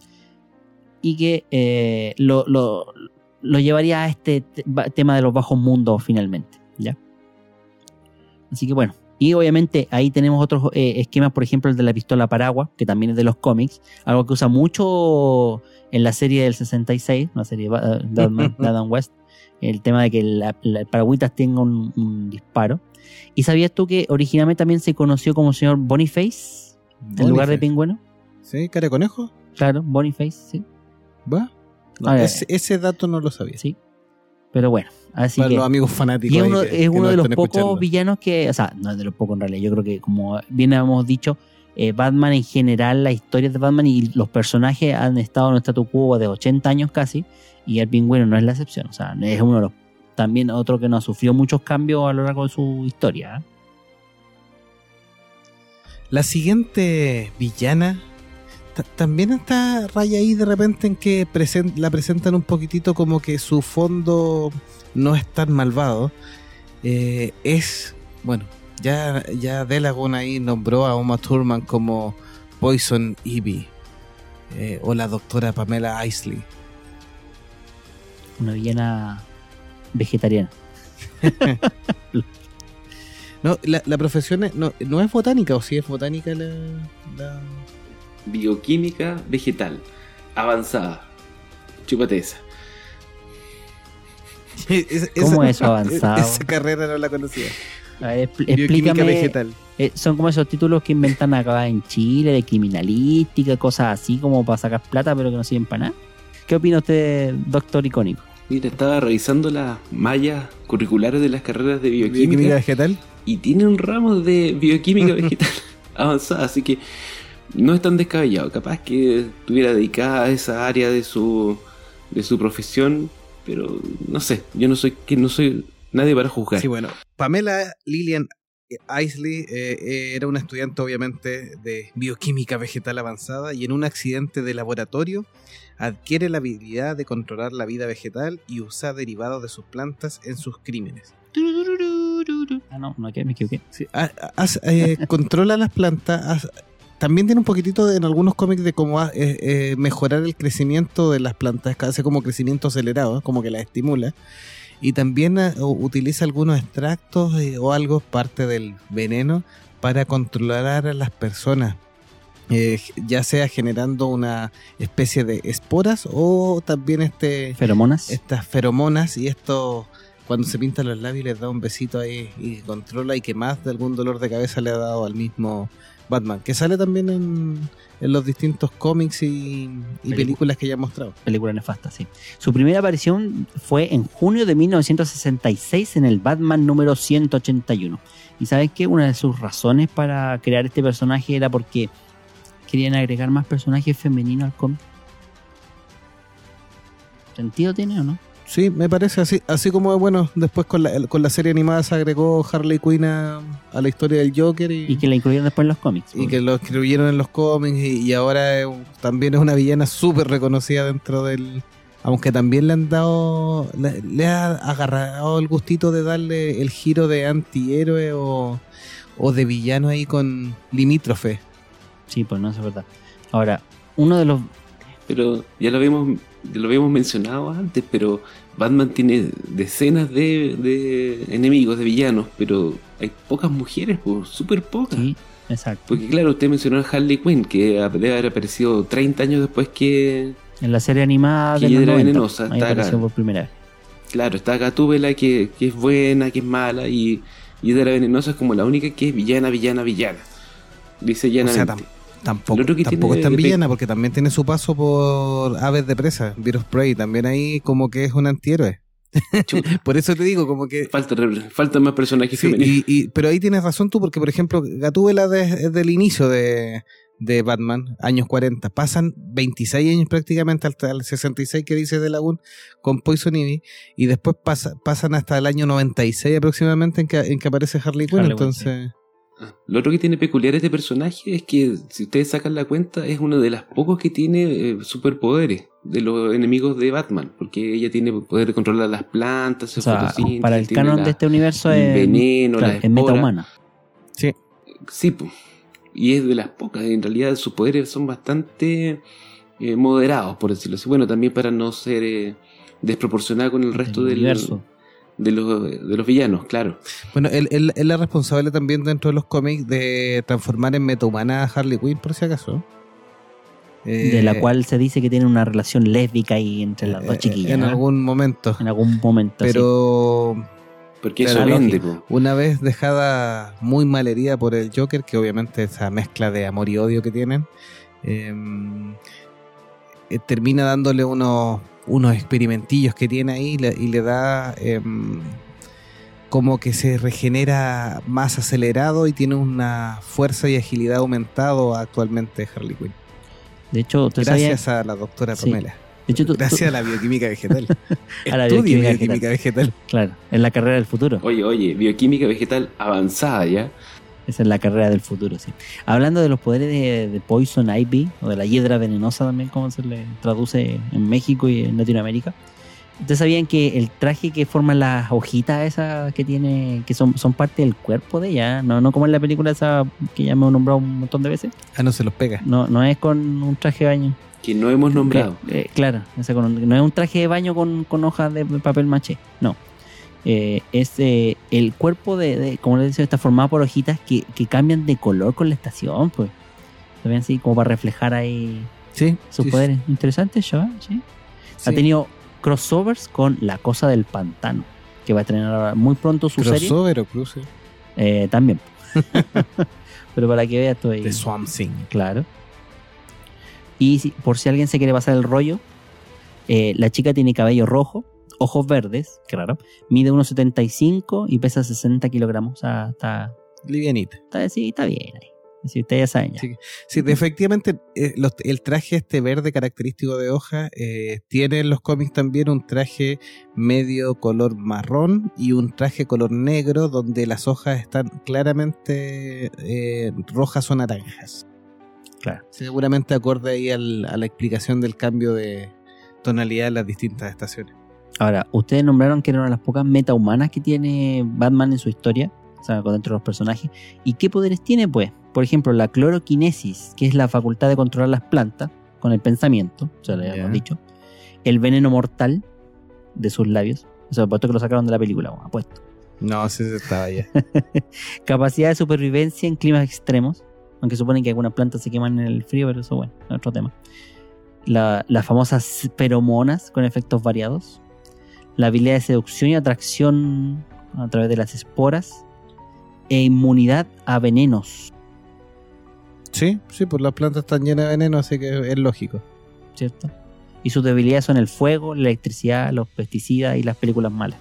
Y que lo, llevaría a este tema de los bajos mundos finalmente. Así que bueno. Y obviamente ahí tenemos otros eh, esquemas, por ejemplo el de la pistola paraguas, que también es de los cómics, algo que usa mucho en la serie del 66, una serie de Ba- de Adam, West, el tema de que la- la- el paragüitas tenga un, un disparo. ¿Y sabías tú que originalmente también se conoció como señor Boniface, en lugar de pingüino? ¿Sí? ¿Cara de conejo? Claro, Boniface, sí. ¿Va? No, ese, ese dato no lo sabía. sí. Pero bueno, así Para que... los amigos fanáticos. Y es uno, que- es que uno nos de los pocos escuchando. villanos que, o sea, no es de los pocos en realidad, yo creo que como bien hemos dicho, eh, Batman en general, la historia de Batman y los personajes han estado en un statu quo de 80 años casi, y el pingüino no es la excepción. O sea, es uno de los, también otro que no ha sufrido muchos cambios a lo largo de su historia. ¿eh? La siguiente villana también está raya ahí de repente en que la presentan un poquitito como que su fondo no es tan malvado. Eh, es, bueno, ya, ya Delagon ahí nombró a Uma Thurman como Poison Ivy eh, o la doctora Pamela Isley. Una villana vegetariana. no, la, profesión no, no, es botánica, o si es botánica la, Bioquímica vegetal avanzada. Chúpate esa. ¿Cómo es eso avanzado? Esa carrera no la conocía. A explícame. vegetal. Eh, son como esos títulos que inventan acá en Chile, de criminalística, cosas así como para sacar plata, pero que no sirven para nada. ¿Qué opina usted, doctor icónico? Mira, estaba revisando las mallas curriculares de las carreras de bioquímica. vegetal? Y tiene un ramo de bioquímica vegetal avanzada, así que no es tan descabellado. Capaz que estuviera dedicada a esa área de su, de su profesión, pero no sé, yo no soy, que no soy nadie para juzgar. Sí, bueno, Pamela Lillian Isley eh, eh, era una estudiante obviamente de bioquímica vegetal avanzada y en un accidente de laboratorio adquiere la habilidad de controlar la vida vegetal y usar derivados de sus plantas en sus crímenes. Ah, no, no, me equivoqué. Eh, controla las plantas, también tiene un poquitito de, en algunos cómics de cómo eh, mejorar el crecimiento de las plantas, hace como crecimiento acelerado, como que las estimula. Y también eh, utiliza algunos extractos eh, o algo, parte del veneno, para controlar a las personas. ya sea generando una especie de esporas o también este feromonas estas feromonas y esto cuando se pinta los labios les da un besito ahí y controla y que más de algún dolor de cabeza le ha dado al mismo Batman, que sale también en, los distintos cómics y, películas que ya he mostrado. Película nefasta, sí. Su primera aparición fue en junio de 1966 en el Batman número 181. Y sabes que una de sus razones para crear este personaje era porque querían agregar más personajes femeninos al cómic. ¿Sentido tiene o no? Sí, me parece así, así como bueno, después con la, con la serie animada se agregó Harley Quinn a, la historia del Joker y, que la incluyeron después en los cómics. Y que lo incluyeron en los cómics y, ahora también es una villana súper reconocida dentro del... Aunque también le han dado, le, ha agarrado el gustito de darle el giro de antihéroe o, o de villano ahí con limítrofe. Sí, pues no, es verdad. Ahora, uno de los... Pero ya lo vimos lo habíamos mencionado antes, pero Batman tiene decenas de, enemigos, de villanos, pero hay pocas mujeres, pues, súper pocas. Sí, exacto. Porque claro, usted mencionó a Harley Quinn, que debe haber aparecido 30 años después que... En la serie animada de la venenosa. está por primera vez. Claro, está Gatúbela, que, que es buena, que es mala, y Hiedra Venenosa es como la única que es villana, villana, villana. Dice llanamente. Tampoco, tampoco es tan villana porque también tiene su paso por aves de presa, Virus Prey, también ahí como que es un antihéroe. por eso te digo, como que. Falta, falta más personajes femeninos. Y, pero ahí tienes razón tú, porque por ejemplo, Gatúbela desde el inicio de, de, Batman, años 40, pasan 26 años prácticamente hasta el 66 que dice de Lagoon con Poison Ivy, y después pasan hasta el año 96 aproximadamente en que, en que aparece Harley Quinn. entonces. Lo otro que tiene peculiar este personaje es que, si ustedes sacan la cuenta, es uno de los pocos que tiene eh, superpoderes de los enemigos de Batman, porque ella tiene poder de controlar las plantas, o sea, para el canon de este universo es veneno, la es metahumana. Sí. Sí, y es de las pocas, en realidad sus poderes son bastante eh, moderados, por decirlo así. Bueno, también para no ser eh, desproporcionada con el resto del universo de los, de los villanos, claro. Bueno, él, él, es la responsable también dentro de los cómics de transformar en metahumana a Harley Quinn, por si acaso. de la eh, cual se dice que tiene una relación lésbica ahí entre las dos eh, chiquillas. En algún momento. En algún momento. Pero. Porque eso vende, Una vez dejada muy malherida por el Joker, que obviamente esa mezcla de amor y odio que tienen, em, eh, termina dándole unos unos experimentillos que tiene ahí y le, da em, como que se regenera más acelerado y tiene una fuerza y agilidad aumentado actualmente Harley Quinn. De hecho, ¿usted Gracias a la doctora Sí. Pamela. de hecho, tú- Gracias tú- a la bioquímica vegetal. A la bioquímica bioquímica vegetal. Claro, es la carrera del futuro. Oye, oye, bioquímica vegetal avanzada ya. Esa es la carrera del futuro, sí. Hablando de los poderes de, de Poison Ivy, o de la hiedra venenosa también, como se le traduce en México y en Latinoamérica. ¿Ustedes sabían que el traje que forman las hojitas esas que tiene, que son, son parte del cuerpo de ella, no, no como en la película esa que ya me he nombrado un montón de veces, Ah, no se los pega. no, no es con un traje de baño. Que no hemos nombrado. Eh, eh, claro, o sea, con- no es un traje de baño con, con hojas de papel maché, no. Eh, es eh, el cuerpo de, de- como les decía, está formado por hojitas que, que cambian de color con la estación, pues. ¿Se ven así? Como para reflejar ahí Sí. sus sí, poderes. Interesante, yo, ¿sí? sí. Ha tenido crossovers con La Cosa del Pantano, que va a estrenar ahora muy pronto su serie. Crossover o cruce. Eh, también. Pero para que veas estoy... De Swamp Thing. Claro. Y si- por si alguien se quiere pasar el rollo, eh, la chica tiene cabello rojo, ojos verdes, qué raro, mide 1,75 y pesa 60 kilogramos. O sea, está, Livianita. está, sí, está bien ahí. Si ustedes ya saben ya. Sí. Sí, efectivamente, eh, los- el traje este verde característico de hoja eh, tiene en los cómics también un traje medio color marrón y un traje color negro donde las hojas están claramente eh, rojas o naranjas. Claro. Seguramente acorde ahí al- a la explicación del cambio de tonalidad en las distintas estaciones. Ahora, ustedes nombraron que era una de las pocas metahumanas que tiene Batman en su historia, o sea, con dentro de los personajes. ¿Y qué poderes tiene? Pues, por ejemplo, la cloroquinesis, que es la facultad de controlar las plantas con el pensamiento, o sea, Ya. habíamos dicho. El veneno mortal de sus labios. O sea, puesto que lo sacaron de la película, bueno, apuesto. No, sí se estaba ya. Capacidad de supervivencia en climas extremos. Aunque suponen que algunas plantas se queman en el frío, pero eso, bueno, es otro tema. La- las famosas feromonas con efectos variados. La habilidad de seducción y atracción a través de las esporas. E inmunidad a venenos, Sí, sí, pues las plantas están llenas de veneno, así que es lógico. ¿cierto? Y sus debilidades son el fuego, la electricidad, los pesticidas y las películas malas.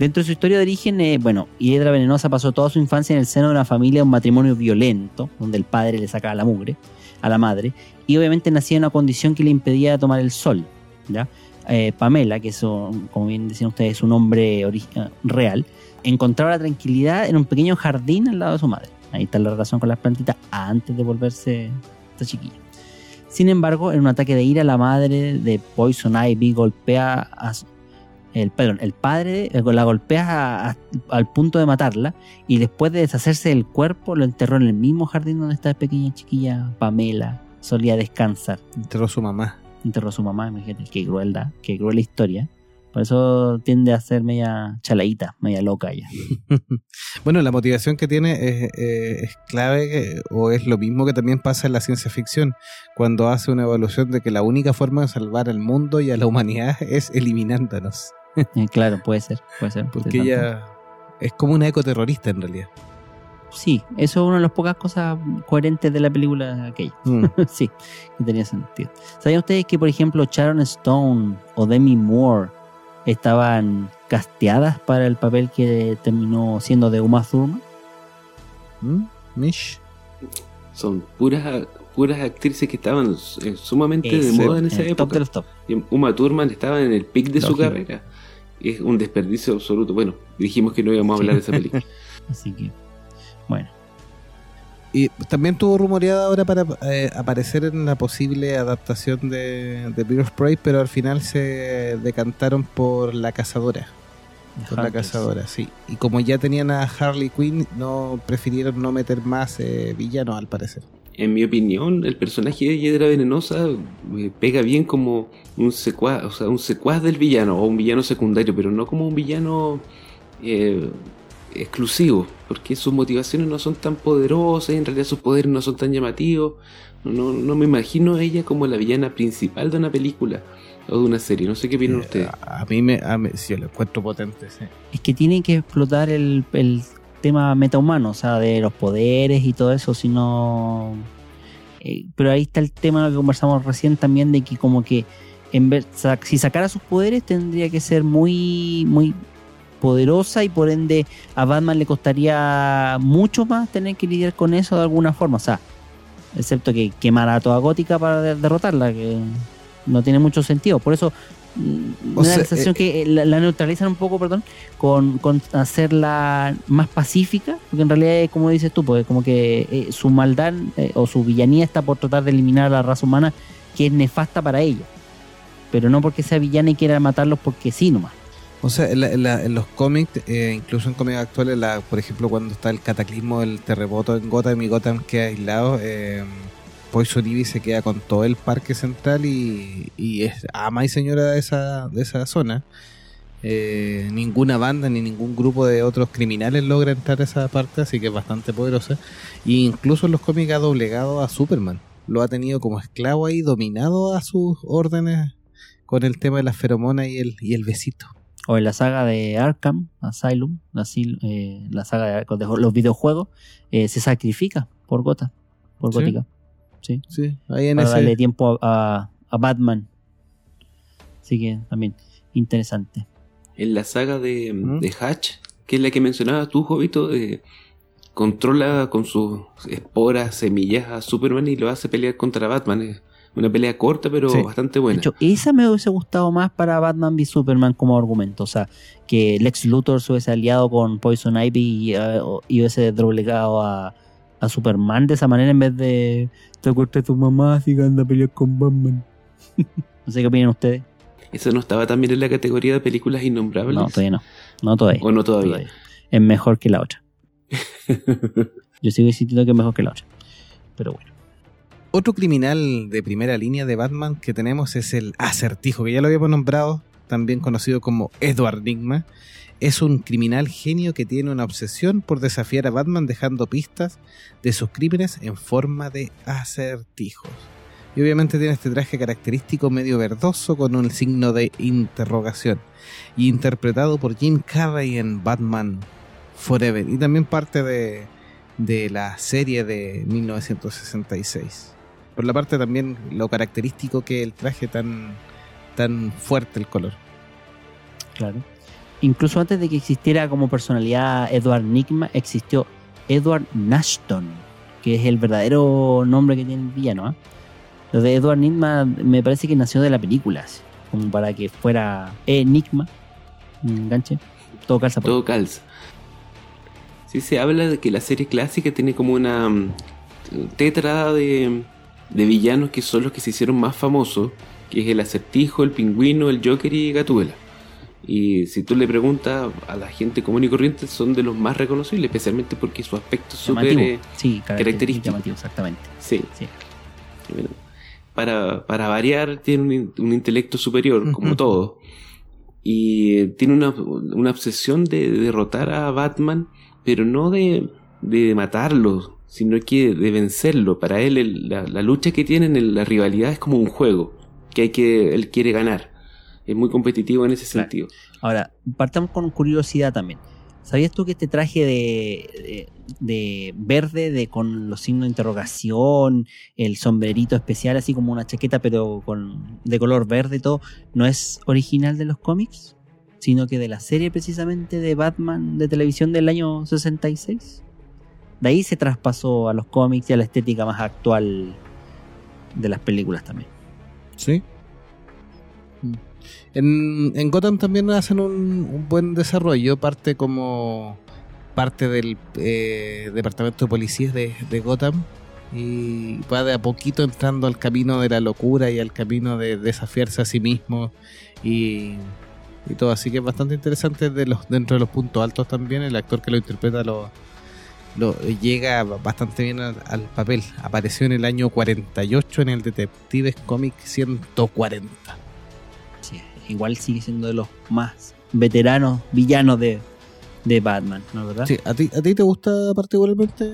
Dentro de su historia de origen, eh, bueno, Hiedra Venenosa pasó toda su infancia en el seno de una familia, un matrimonio violento, donde el padre le sacaba la mugre a la madre, y obviamente nacía en una condición que le impedía tomar el sol. ¿ya? Eh, Pamela, que es, un- como bien decían ustedes, es un hombre eh, real, encontraba la tranquilidad en un pequeño jardín al lado de su madre. Ahí está la relación con las plantitas antes de volverse esta chiquilla. Sin embargo, en un ataque de ira, la madre de Poison Ivy golpea a el, perdón, el padre eh, la golpea a- a- al punto de matarla y después de deshacerse del cuerpo lo enterró en el mismo jardín donde esta pequeña chiquilla Pamela solía descansar. Enterró a su mamá. Enterró a su mamá, imagínate, qué crueldad, qué cruel historia. Por eso tiende a ser media chaladita, media loca ella. Bueno, la motivación que tiene es, eh, es clave que- o es lo mismo que también pasa en la ciencia ficción, cuando hace una evaluación de que la única forma de salvar al mundo y a la humanidad es eliminándonos. Claro, puede ser, puede ser. Porque ella es como una ecoterrorista en realidad. Sí, eso es una de las pocas cosas coherentes de la película aquella. Mm. sí, que tenía sentido. ¿Sabían ustedes que, por ejemplo, Sharon Stone o Demi Moore estaban casteadas para el papel que terminó siendo de Uma Thurman? ¿Mm? Mish. Son puras, puras actrices que estaban eh, sumamente de moda en esa el top época. de los top. Y Uma Thurman estaba en el pic de su carrera. Es un desperdicio absoluto. Bueno, dijimos que no íbamos a hablar de esa película. Así que, bueno. Y también tuvo rumoreada ahora para eh, aparecer en la posible adaptación de, de Bird of Prey, pero al final se decantaron por La Cazadora. Por La. Cazadora, sí. Y como ya tenían a Harley Quinn, no prefirieron no meter más eh, villanos al parecer. En mi opinión, el personaje de Hiedra Venenosa eh, pega bien como un secuaz, o sea, un secuaz del villano o un villano secundario, pero no como un villano eh, exclusivo, porque sus motivaciones no son tan poderosas, en realidad sus poderes no son tan llamativos. No, no, me imagino a ella como la villana principal de una película o de una serie. No sé qué opinan Eh, ustedes. a, mí me, a mí- sí, yo lo encuentro potente, sí. Es que tienen que explotar el, el tema metahumano, o sea, de los poderes y todo eso, si no... eh, pero ahí está el tema que conversamos recién también de que como que en vez, si sacara sus poderes tendría que ser muy, muy poderosa y por ende a Batman le costaría mucho más tener que lidiar con eso de alguna forma. O sea, excepto que quemara a toda Gótica para de- derrotarla, que no tiene mucho sentido. Por eso me da la sensación eh, que la, la neutralizan un poco, perdón, con, con hacerla más pacífica, porque en realidad, es como dices tú, pues como que eh, su maldad eh, o su villanía está por tratar de eliminar a la raza humana que es nefasta para ellos. Pero no porque sea villana y quiera matarlos porque sí nomás. O sea, en, la- en la- en los cómics, eh, incluso en cómics actuales, la, por ejemplo, cuando está el cataclismo del terremoto en Gotham y Gotham queda aislado, eh, Poison Ivy se queda con todo el parque central y, y es ama y señora de esa, de esa zona. Eh, ninguna banda ni ningún grupo de otros criminales logra entrar a esa parte, así que es bastante poderosa. E incluso en los cómics ha doblegado a Superman. Lo ha tenido como esclavo ahí, dominado a sus órdenes con el tema de las feromonas y el, y el besito. O en la saga de Arkham, Asylum, eh, la saga de, de los videojuegos, eh, se sacrifica por Gotham, por ¿Sí? Gótica. Sí. Sí, ahí en para ese. darle tiempo a, a- a Batman. Así que también interesante. En la saga de, ¿Mm? de Hatch, que es la que mencionabas tú, Jovito, eh, controla con sus esporas, semillas a Superman y lo hace pelear contra Batman. Es una pelea corta, pero Sí. bastante De buena. hecho, esa me hubiese gustado más para Batman v Superman como argumento. O sea, que Lex Luthor se hubiese aliado con Poison Ivy y, eh, y hubiese doblegado a, a Superman de esa manera en vez de te acuerdas de tu mamá así que anda a pelear con Batman. no sé qué opinan ustedes. ¿Eso no estaba también en la categoría de películas innombrables? No, todavía no. No todavía. ¿O no todavía? Todavía. Es mejor que la otra. Yo sigo insistiendo que es mejor que la otra. Pero bueno. Otro criminal de primera línea de Batman que tenemos es el Acertijo, que ya lo habíamos nombrado, también conocido como Edward Nigma. Es un criminal genio que tiene una obsesión por desafiar a Batman dejando pistas de sus crímenes en forma de acertijos. Y obviamente tiene este traje característico medio verdoso con un signo de interrogación. Y interpretado por Jim Carrey en Batman Forever. Y también parte de, de la serie de 1966. Por la parte también lo característico que el traje tan, tan fuerte el color. Claro. Incluso antes de que existiera como personalidad Edward Nigma, existió Edward Nashton, que es el verdadero nombre que tiene el villano. ¿ah? Lo de Edward Nigma me parece que nació de la película, como para que fuera Enigma, un enganche, todo calza por Todo calza. Sí, se habla de que la serie clásica tiene como una mm, tetrada de, de villanos que son los que se hicieron más famosos, que es el acertijo, el pingüino, el Joker y Gatúbela. Y si tú le preguntas a la gente común y corriente, son de los más reconocibles, especialmente porque su aspecto es súper... eh, sí, característico. llamativo, exactamente. sí, Sí. Bueno, para, para variar, tiene un, in- un intelecto superior, como todo. Y tiene una, una obsesión de derrotar a Batman, pero no de, de matarlo, sino que de vencerlo. Para él, el- la, la lucha que tienen, el- la rivalidad es como un juego, que hay que él quiere ganar. Es muy competitivo en ese Claro. sentido. Ahora, partamos con curiosidad también. ¿Sabías tú que este traje de, de, de verde, de con los signos de interrogación, el sombrerito especial, así como una chaqueta, pero con de color verde y todo, no es original de los cómics? Sino que de la serie precisamente de Batman de televisión del año 66. De ahí se traspasó a los cómics y a la estética más actual de las películas también. Sí. En, Gotham también hacen un, un buen desarrollo, parte como parte del eh, departamento de policías de, Gotham y va de a poquito entrando al camino de la locura y al camino de desafiarse a sí mismo y, y todo, así que es bastante interesante de los, dentro de los puntos altos también, el actor que lo interpreta lo, lo llega bastante bien al, al papel, apareció en el año 48 en el Detectives Comic 140. Igual sigue siendo de los más veteranos villanos de, de Batman, ¿no es verdad? Sí, ¿a ti, ¿A ti te gusta particularmente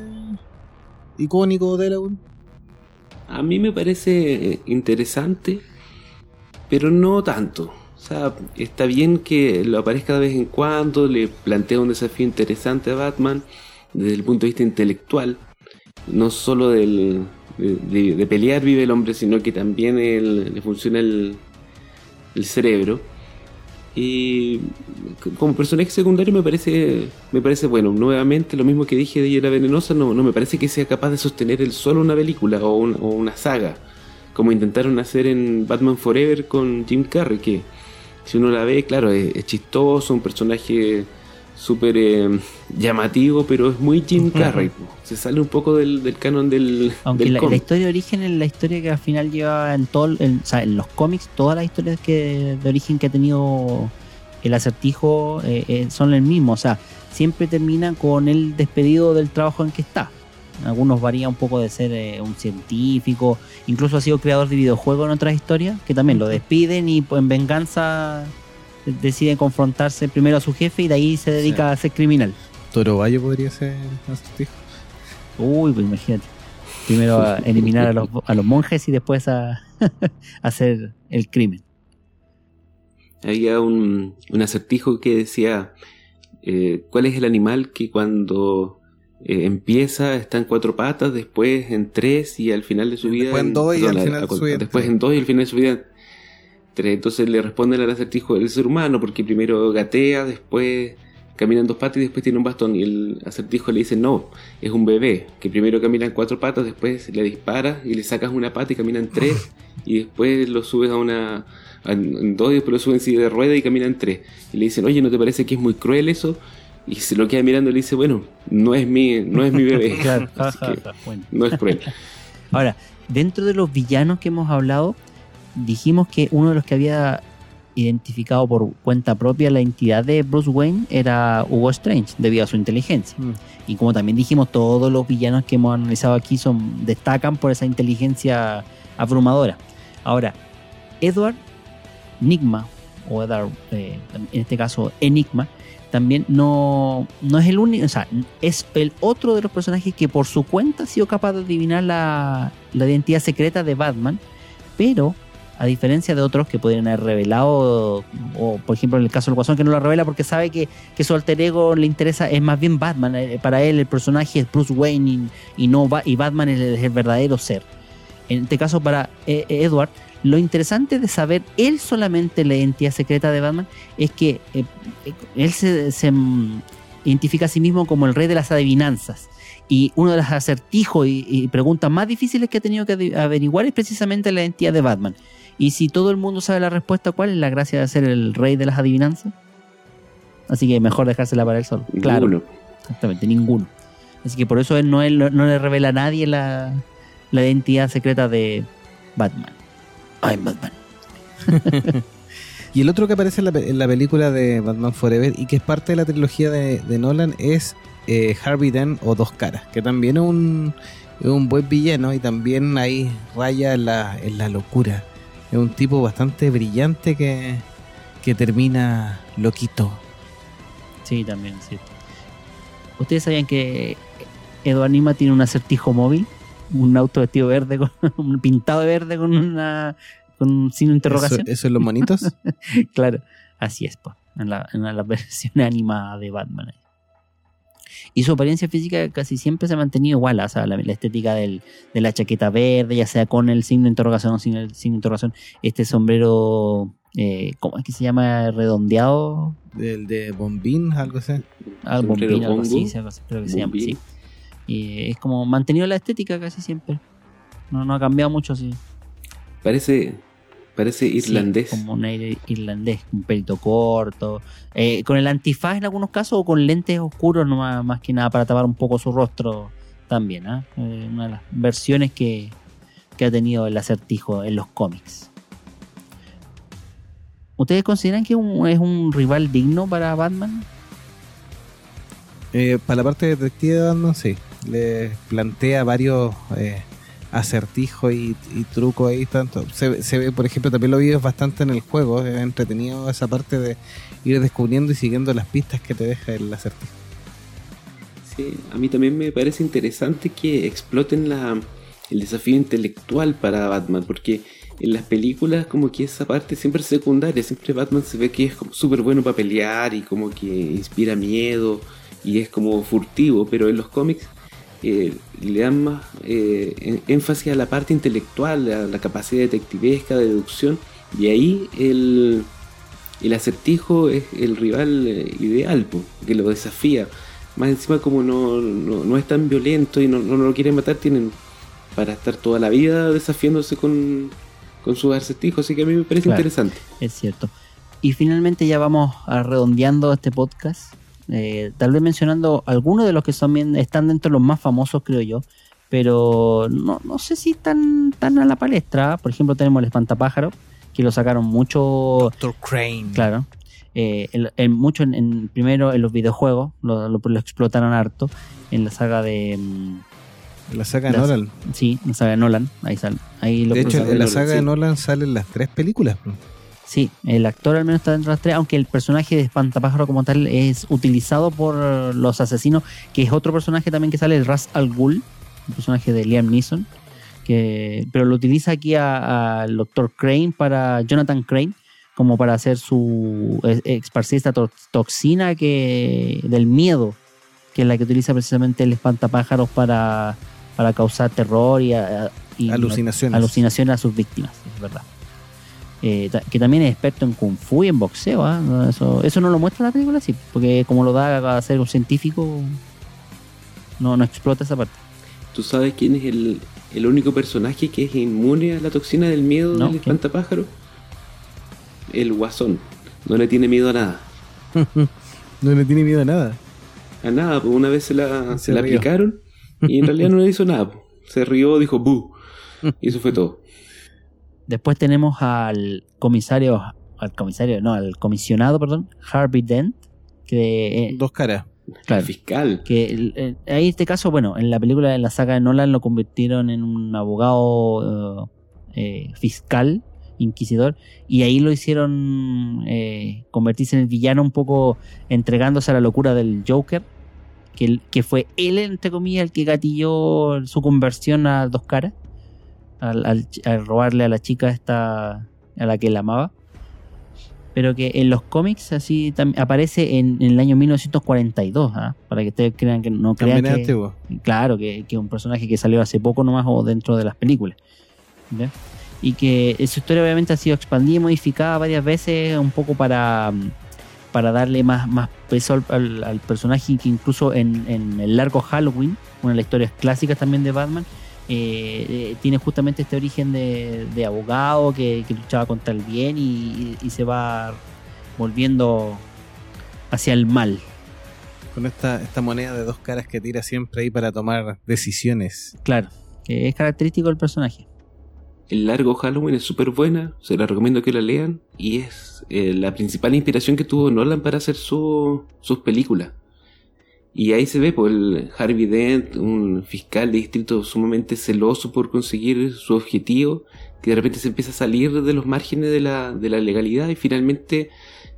icónico de la A mí me parece eh, interesante, pero no tanto. O sea, está bien que lo aparezca de vez en cuando, le plantea un desafío interesante a Batman desde el punto de vista intelectual. No solo del, de, de- de pelear vive el hombre, sino que también el- le funciona el, el cerebro. Y como personaje secundario me parece me parece bueno. Nuevamente, lo mismo que dije de Hiera Venenosa, no, no me parece que sea capaz de sostener el solo una película o, o una saga. Como intentaron hacer en Batman Forever con Jim Carrey, que si uno la ve, claro, es, chistoso, un personaje súper eh, llamativo, pero es muy Jim Carrey. Se sale un poco del, canon del. Aunque la, historia de origen es la historia que al final lleva en todo, en, o sea, en los cómics, todas las historias que, de origen que ha tenido el acertijo eh, eh, son el mismo. O sea, siempre termina con el despedido del trabajo en que está. Algunos varía un poco de ser un científico, incluso ha sido creador de videojuegos en otras historias, que también lo despiden y pues, en venganza decide confrontarse primero a su jefe y de ahí se dedica a ser criminal. Toro Valle podría ser acertijo. Uy, pues imagínate. Primero a eliminar a los, a los monjes y después a, hacer el crimen. Había un, un acertijo que decía, eh, ¿cuál es el animal que cuando eh, empieza está en cuatro patas, después en tres y al final de su vida... Después en dos y al final de su vida... Después en dos y al final de su vida entonces le responden al acertijo del ser humano, porque primero gatea, después camina en dos patas y después tiene un bastón. Y el acertijo le dice, no, es un bebé, que primero camina en cuatro patas, después le dispara y le sacas una pata y camina en tres, y después lo subes a una... En dos y después lo subes en silla de rueda y camina en tres. Y le dicen, oye, ¿no te parece que es muy cruel eso? Y se lo queda mirando y le dice, bueno, no es mi, no es mi bebé. claro, no es cruel. Ahora, dentro de los villanos que hemos hablado, dijimos que uno de los que había identificado por cuenta propia la identidad de Bruce Wayne era Hugo Strange, debido a su inteligencia. Mm. Y como también dijimos, todos los villanos que hemos analizado aquí son, destacan por esa inteligencia abrumadora. Ahora, Edward Nigma, o Edward, eh, en este caso Enigma, también no, no es el único, o sea, es el otro de los personajes que por su cuenta ha sido capaz de adivinar la, la identidad secreta de Batman, pero a diferencia de otros que podrían haber revelado, o, por ejemplo en el caso del Guasón que no lo revela porque sabe que, su alter ego le interesa, es más bien Batman, eh, para él el personaje es Bruce Wayne y, no y Batman es el, verdadero ser. En este caso para eh, Edward, lo interesante de saber él solamente la identidad secreta de Batman es que eh, él se, mm, identifica a sí mismo como el rey de las adivinanzas. Y uno de los acertijos y, y, preguntas más difíciles que ha tenido que averiguar es precisamente la identidad de Batman. Y si todo el mundo sabe la respuesta, ¿cuál es la gracia de ser el rey de las adivinanzas? Así que mejor dejársela para él solo. Claro. Exactamente, ninguno. Así que por eso él no, él no le revela a nadie la, identidad secreta de Batman. I'm Batman. y el otro que aparece en la, película de Batman Forever y que es parte de la trilogía de, Nolan es eh, Harvey Dent o Dos Caras, que también es un, un buen villano y también ahí raya en la, en la locura es un tipo bastante brillante que, que termina loquito. Sí, también, sí. ¿Ustedes sabían que Eduardo Nima tiene un acertijo móvil? Un auto vestido verde, con, un pintado de verde con una con un signo de interrogación. ¿Eso, es los monitos? claro, así es, pues, en la, en la versión animada de Batman. Y su apariencia física casi siempre se ha mantenido igual, o sea, la, estética del, de la chaqueta verde, ya sea con el signo de interrogación o sin el signo de interrogación, este sombrero, eh, ¿cómo es que se llama? Redondeado. El de bombín, algo así. Ah, bombín, algo así, creo que se llama, sí. Y es como mantenido la estética casi siempre. No, no ha cambiado mucho, sí. Parece, Parece irlandés. como un aire irlandés, un pelito corto. Eh, con el antifaz en algunos casos o con lentes oscuros, no más, que nada para tapar un poco su rostro también. ¿ah? Eh, una de las versiones que, ha tenido el acertijo en los cómics. ¿Ustedes consideran que es un rival digno para Batman? Eh, para la parte detective de Batman, sí. Le plantea varios acertijo y, truco ahí tanto. Se, ve, por ejemplo, también lo vi bastante en el juego, es entretenido esa parte de ir descubriendo y siguiendo las pistas que te deja el acertijo. Sí, a mí también me parece interesante que exploten la, el desafío intelectual para Batman, porque en las películas como que esa parte siempre es secundaria, siempre Batman se ve que es súper bueno para pelear y como que inspira miedo y es como furtivo, pero en los cómics eh, le dan más eh, énfasis a la parte intelectual, a la capacidad detectivesca, de deducción, Y ahí el, el acertijo es el rival eh, ideal, po, que lo desafía. Más encima como no, no, no es tan violento y no, no lo quiere matar, tienen para estar toda la vida desafiándose con, con sus acertijos. Así que a mí me parece Claro. interesante. Es cierto. Y finalmente ya vamos redondeando este podcast. Eh, tal vez mencionando algunos de los que son bien, están dentro de los más famosos, creo yo. Pero no, no sé si están tan a la palestra. Por ejemplo, tenemos el espantapájaro, que lo sacaron mucho Doctor Crane. Claro. Eh, mucho en, en- primero en los videojuegos, lo, lo- lo explotaron harto. En la saga de. mm, La saga de Las- Nolan. Sí, la saga de Nolan. Ahí sale. Ahí lo De hecho, en la Nolan, saga sí. de Nolan salen las tres películas. Sí, el actor al menos está dentro de las tres, aunque el personaje de Espantapájaro como tal es utilizado por los asesinos, que es otro personaje también que sale, el Ras Al Ghul, el personaje de Liam Neeson, que, pero lo utiliza aquí a- al Dr. Crane para Jonathan Crane, como para hacer su esparcir esta to- toxina que del miedo, que es la que utiliza precisamente el espantapájaros para, para causar terror y, a- y Alucinaciones. alucinaciones a sus víctimas, es verdad. Eh, ta- que también es experto en kung fu y en boxeo. No, eso, eso no lo muestra la película, sí, porque como lo da a ser un científico, no, no explota esa parte. ¿Tú sabes quién es el, el único personaje que es inmune a la toxina del miedo No, del espantapájaro? El guasón. No le tiene miedo a nada. No le tiene miedo a nada. A nada, pues una vez se la, Se se la aplicaron y en realidad no le hizo nada. pues. Se rió, dijo bu. Y eso fue todo. Después tenemos al comisario, al comisario, no, al comisionado, perdón, Harvey Dent, que, eh, Dos caras. claro, El fiscal. que el- ahí en este caso, bueno, en la película de la saga de Nolan lo convirtieron en un abogado eh, eh, fiscal, inquisidor, y ahí lo hicieron eh, convertirse en el villano un poco entregándose a la locura del Joker, que, que fue él, entre comillas, el que gatilló su conversión a dos caras, al, al- al robarle a la chica esta, a la que él amaba. Pero que en los cómics así aparece en, en el año 1942, ¿ah? para que ustedes crean que no crean También que. Claro, que que es un personaje que salió hace poco nomás o dentro de las películas. ¿ya? Y que su historia obviamente ha sido expandida y modificada varias veces un poco para, para darle más, más peso al, al- al personaje que incluso en, en el largo Halloween, una de las historias clásicas también de Batman, eh, eh, tiene justamente este origen de, de abogado que, que luchaba contra el bien y, y- y se va volviendo hacia el mal. Con esta, esta moneda de dos caras que tira siempre ahí para tomar decisiones. Claro, que es característico del personaje. El largo Halloween es súper buena, se la recomiendo que la lean y es eh, la principal inspiración que tuvo Nolan para hacer su- sus películas. Y ahí se ve por el Harvey Dent, un fiscal de distrito sumamente celoso por conseguir su objetivo, que de repente se empieza a salir de los márgenes de la, de la legalidad y finalmente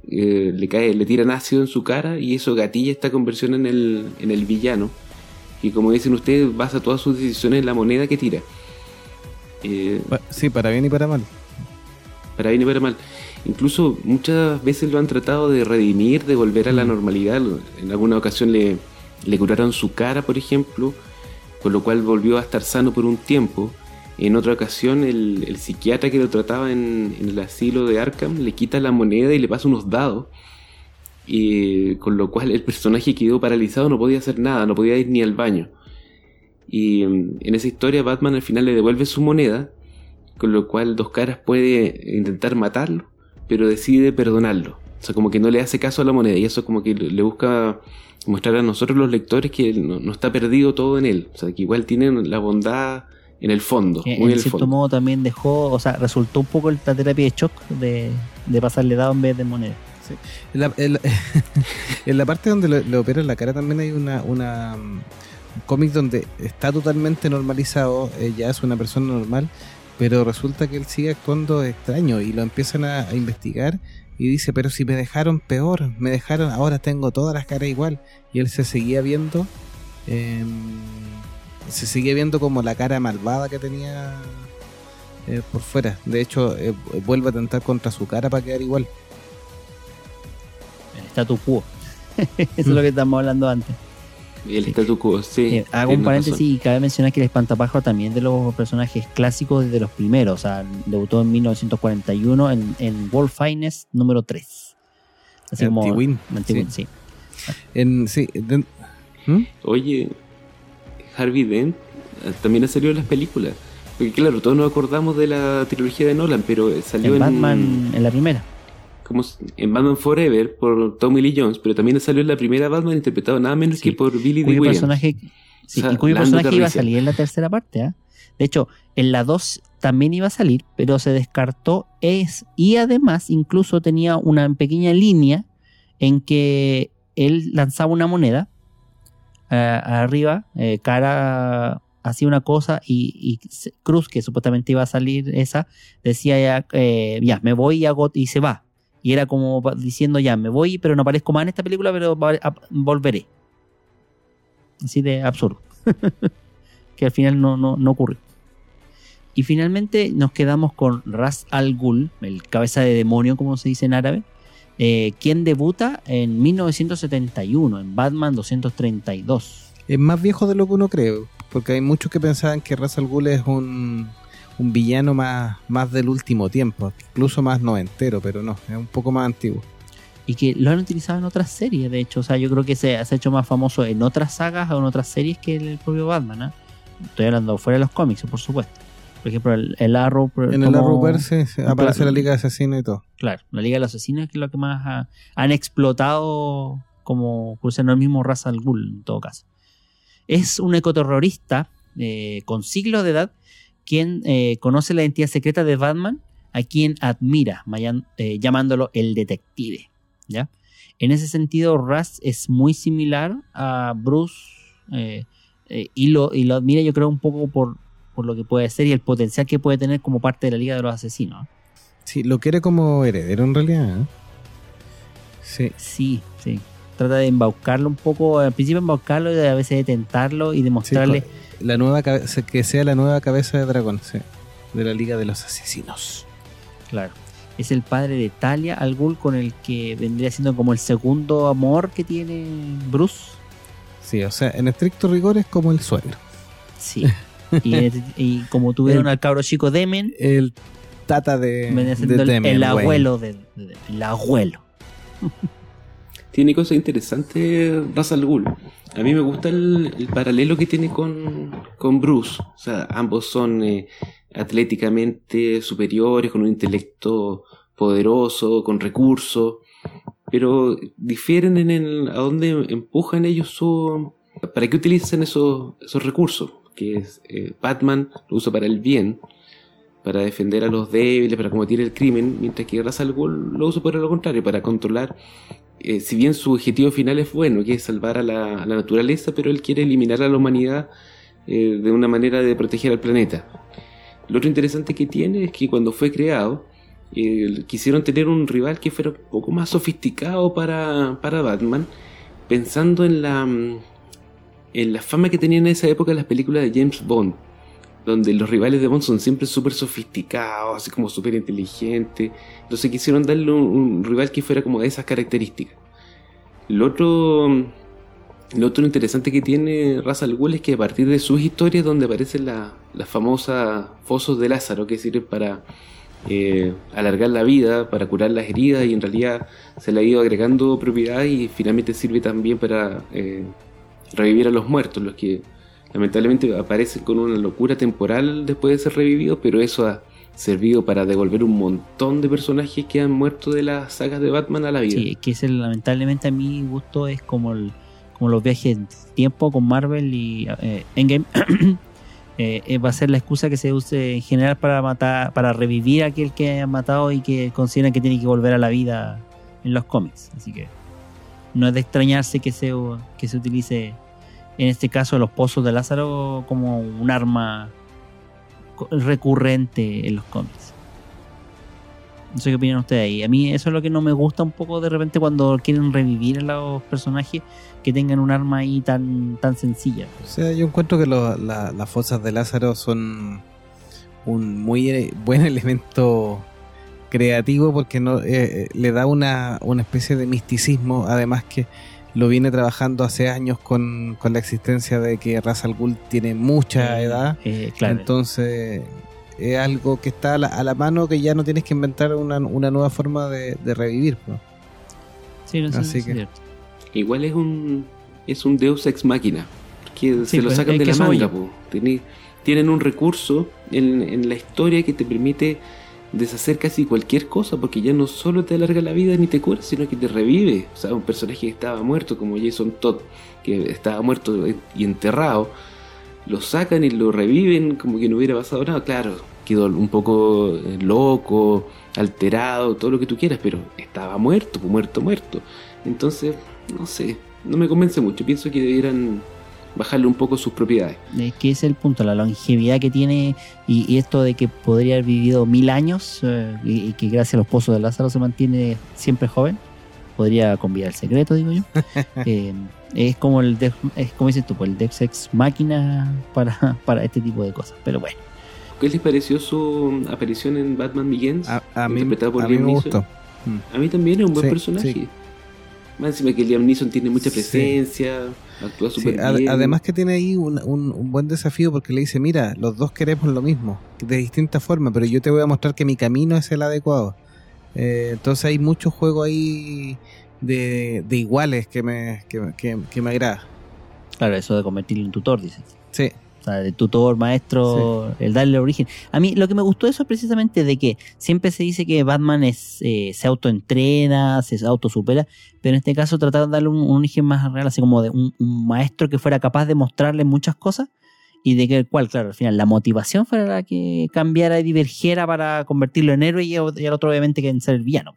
eh, le cae, le tiran ácido en su cara y eso gatilla esta conversión en el, en el villano. Y como dicen ustedes, basa todas sus decisiones en la moneda que tira. Eh, Sí, para bien y para mal. para bien y para mal. Incluso muchas veces lo han tratado de redimir, de volver a la normalidad. En alguna ocasión le, le curaron su cara, por ejemplo, con lo cual volvió a estar sano por un tiempo. En otra ocasión, el, el psiquiatra que lo trataba en, en el asilo de Arkham le quita la moneda y le pasa unos dados. Y con lo cual el personaje quedó paralizado, no podía hacer nada, no podía ir ni al baño. Y mm, en esa historia Batman al final le devuelve su moneda, con lo cual Dos Caras puede intentar matarlo, pero decide perdonarlo. O sea, como que no le hace caso a la moneda y eso como que le busca mostrar a nosotros los lectores que no, no está perdido todo en él. O sea, que igual tienen la bondad en el fondo, muy en en el cierto fondo. modo también dejó, o sea, resultó un poco la terapia de shock de, de pasarle dado en vez de moneda. En la, en la- en la parte donde le, operan la cara también hay una, una mm, un cómic donde está totalmente normalizado, eh, ya es una persona normal, pero resulta que él sigue actuando extraño y lo empiezan a, investigar y dice, pero si me dejaron peor, me dejaron, ahora tengo todas las caras igual. Y él se seguía viendo, eh, se seguía viendo como la cara malvada que tenía eh, por fuera. De hecho, eh, vuelve a tentar contra su cara para quedar igual. El statu quo. Eso es lo que estamos hablando antes. El Sí. statu quo, sí. Eh, hago un paréntesis razón. y cabe mencionar que el espantapájaro también de los personajes clásicos desde los primeros. O sea, debutó en 1941 en, en World Finest número 3. Así como. Anti-Win, Anti-Win, sí. sí. En, sí, de- ¿Mm? Oye, Harvey Dent eh, también ha salido en las películas. Porque claro, todos nos acordamos de la trilogía de Nolan, pero salió En en, Batman, en la primera. Como en Batman Forever por Tommy Lee Jones, pero también salió en la primera Batman interpretado nada menos Sí, que por Billy D. Cuyo Williams. personaje, sí, O sea, y cuyo personaje iba a salir en la tercera parte. ¿ah? De hecho, en la 2 también iba a salir, pero se descartó. Es, y además, incluso tenía una pequeña línea en que él lanzaba una moneda eh, arriba, eh, cara hacía una cosa y, Cruz, que supuestamente iba a salir esa, decía ya, eh, ya, me voy y hago y se va. Y era como diciendo ya, me voy, pero no aparezco más en esta película, pero volveré. Así de absurdo. que al final no, no, no ocurrió. Y finalmente nos quedamos con Ras Al Ghul, el cabeza de demonio, como se dice en árabe, eh, quien debuta en 1971 en Batman 232. es más viejo de lo que uno cree, porque hay muchos que pensaban que Ra's al Ghul es un, un villano más, más del último tiempo, incluso más noventero, pero no, es un poco más antiguo. Y que lo han utilizado en otras series, de hecho. O sea, yo creo que se, se ha hecho más famoso en otras sagas o en otras series que el propio Batman. ¿ah? Estoy hablando fuera de los cómics, por supuesto. Por ejemplo, el, el Arrow. por- En el Arrowverse se- aparece Claro. la Liga de Asesinos y todo. Claro, la Liga de los Asesinos es lo que más ha- han explotado como ser no el mismo Ra's al Ghul en todo caso. Es un ecoterrorista eh, con siglos de edad quien eh, conoce la identidad secreta de Batman a quien admira, mayan- eh, llamándolo el detective. ¿ya? En ese sentido, Ra's es muy similar a Bruce eh, y, lo, y lo admira yo creo un poco por, por lo que puede ser y el potencial que puede tener como parte de la Liga de los Asesinos. Sí, lo quiere como heredero en realidad. Sí, Sí, sí. Trata de embaucarlo un poco, al principio embaucarlo y a veces de tentarlo y sí, demostrarle... co- la nueva cabe- que sea la nueva cabeza de dragón, sí, de la Liga de los Asesinos. claro. Es el padre de Talia al Ghul con el que vendría siendo como el segundo amor que tiene Bruce. Sí, o sea, en estricto rigor es como el suegro. Sí. y, y como tuvieron El- al cabro chico Demen, El tata de, de siendo el, abuelo del- el abuelo. Tiene cosas interesantes Ra's al Ghul. A mí me gusta el, el paralelo que tiene con, con Bruce. O sea, ambos son eh, atléticamente superiores, con un intelecto poderoso, con recursos, pero difieren en el, a dónde empujan ellos su... ¿Para qué utilizan esos, esos recursos? Que es, eh, Batman lo usa para el bien, para defender a los débiles, para combatir el crimen, mientras que Ra's al Ghul lo usa por lo contrario, para controlar eh, si bien su objetivo final es bueno, que es salvar a la, naturaleza, pero él quiere eliminar a la humanidad eh, de una manera de proteger al planeta. Lo otro interesante que tiene es que cuando fue creado, eh, quisieron tener un rival que fuera un poco más sofisticado para, para Batman, pensando en la, mm, en la fama que tenían en esa época las películas de James Bond, donde los rivales de Bond son siempre súper sofisticados, así como súper inteligentes. Entonces quisieron darle un, rival que fuera como de esas características. Lo otro, lo otro interesante que tiene Ra's al es que a partir de sus historias donde aparecen la- las famosas fosos de Lázaro que sirven para eh, alargar la vida, para curar las heridas y en realidad se le ha ido agregando propiedad y finalmente sirve también para eh, revivir a los muertos, los que lamentablemente aparecen con una locura temporal después de ser revividos, pero eso ha servido para devolver un montón de personajes que han muerto de las sagas de Batman a la vida. Sí, que es el- lamentablemente a mi gusto es como el, como los viajes en tiempo con Marvel y eh, Endgame. Eh, eh, va a ser la excusa que se use en general para matar, para revivir a aquel que ha matado y que consideran que tiene que volver a la vida en los cómics. Así que no es de extrañarse que se, que se utilice en este caso los pozos de Lázaro como un arma recurrente en los cómics. No sé qué opinan ustedes ahí. A mí eso es lo que no me gusta un poco de repente cuando quieren revivir a los personajes que tengan un arma ahí tan, tan sencilla. O sea, yo encuentro que las fosas de Lázaro son un muy eh, buen elemento creativo porque no eh, eh, le da una, una especie de misticismo, además que lo viene trabajando hace años con, con la existencia de que Ra's al Ghul tiene mucha Eh, edad. eh, claro. Entonces es algo que está a la, a la mano que ya no tienes que inventar una, una nueva forma de, de revivir. pues. Sí, no, sí, así sí, que- es cierto. Igual es un es un Deus ex máquina. Que Sí, se lo pues, sacan de la manga. Tiene- tienen un recurso en, en la historia que te permite deshacer casi cualquier cosa, porque ya no solo te alarga la vida ni te cura, sino que te revive. O sea, un personaje que estaba muerto, como Jason Todd, que estaba muerto y enterrado, lo sacan y lo reviven como que no hubiera pasado nada. Claro, quedó un poco eh, loco, alterado, todo lo que tú quieras, pero estaba muerto, muerto, muerto. Entonces, no sé, no me convence mucho. Pienso que debieran bajarle un poco sus propiedades. Es que ese es el punto, la longevidad que tiene y, y esto de que podría haber vivido mil años eh, y, y que gracias a los pozos de Lázaro se mantiene siempre joven, podría convidar el secreto, digo yo. Eh, es como el Deus- es como dices tú, pues, el Deus Ex máquina para, para este tipo de cosas. Pero bueno, ¿Qué les pareció su aparición en Batman Begins? A, a mí, Interpretado por a mí Liam me Neeson. gustó. A mí también es un buen Sí, personaje. sí. Más encima que Liam Neeson tiene mucha Sí. presencia, actúa Sí, súper ad- bien. además que tiene ahí un, un- un buen desafío porque le dice, mira, los dos queremos lo mismo, de distinta forma, pero yo te voy a mostrar que mi camino es el adecuado. Eh, entonces hay mucho juego ahí de, de iguales que me, que, me- que- que me agrada. claro, eso de convertirlo en tutor, dices. Sí, sea, de tutor, maestro, el darle origen. A mí lo que me gustó de eso es precisamente de que siempre se dice que Batman es, eh, se autoentrena, se autosupera, pero en este caso trataron de darle un, un origen más real, así como de un, un maestro que fuera capaz de mostrarle muchas cosas y de que el cual, claro, al final la motivación fuera la que cambiara y divergiera para convertirlo en héroe y, y al otro obviamente que en ser el villano.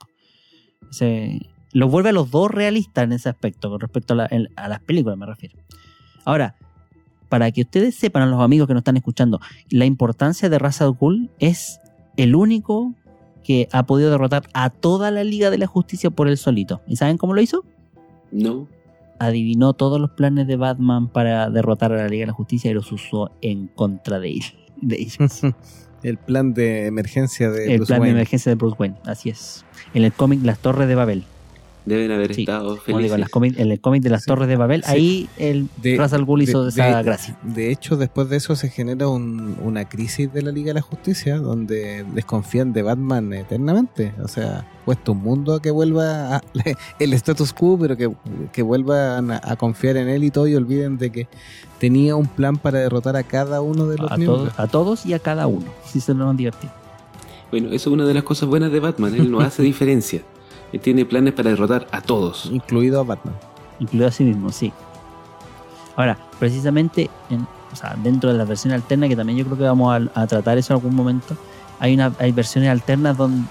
O sea, los vuelve a los dos realistas en ese aspecto, con respecto a, la- en- a las películas me refiero. Ahora, para que ustedes sepan, a los amigos que nos están escuchando, la importancia de Ra's al Ghul es el único que ha podido derrotar a toda la Liga de la Justicia por él solito. ¿Y saben cómo lo hizo? No, Adivinó todos los planes de Batman para derrotar a la Liga de la Justicia y los usó en contra de, él, de ellos. el plan de emergencia de el Bruce plan de Wayne. emergencia de Bruce Wayne, así es. En el cómic Las Torres de Babel. Deben haber Sí, estado Como felices. digo, en, las cómic- en el cómic de las Sí. Torres de Babel, Sí. ahí el De- Ra's al Ghul hizo de- esa de- gracia. De hecho, después de eso se genera un- una crisis de la Liga de la Justicia donde desconfían de Batman eternamente. O sea, puesto un mundo a que vuelva a- el status quo, pero que, que vuelvan a, a confiar en él y todo y olviden de que tenía un plan para derrotar a cada uno de los A, miembros. todos, a todos y a cada uno. Si se lo han divertido. Bueno, eso es una de las cosas buenas de Batman. Él no hace diferencia. Tiene planes para derrotar a todos. Incluido a Batman. incluido a sí mismo, sí. Ahora, precisamente, en- o sea, dentro de la versión alterna, que también yo creo que vamos a, a tratar eso en algún momento, hay una hay versiones alternas donde,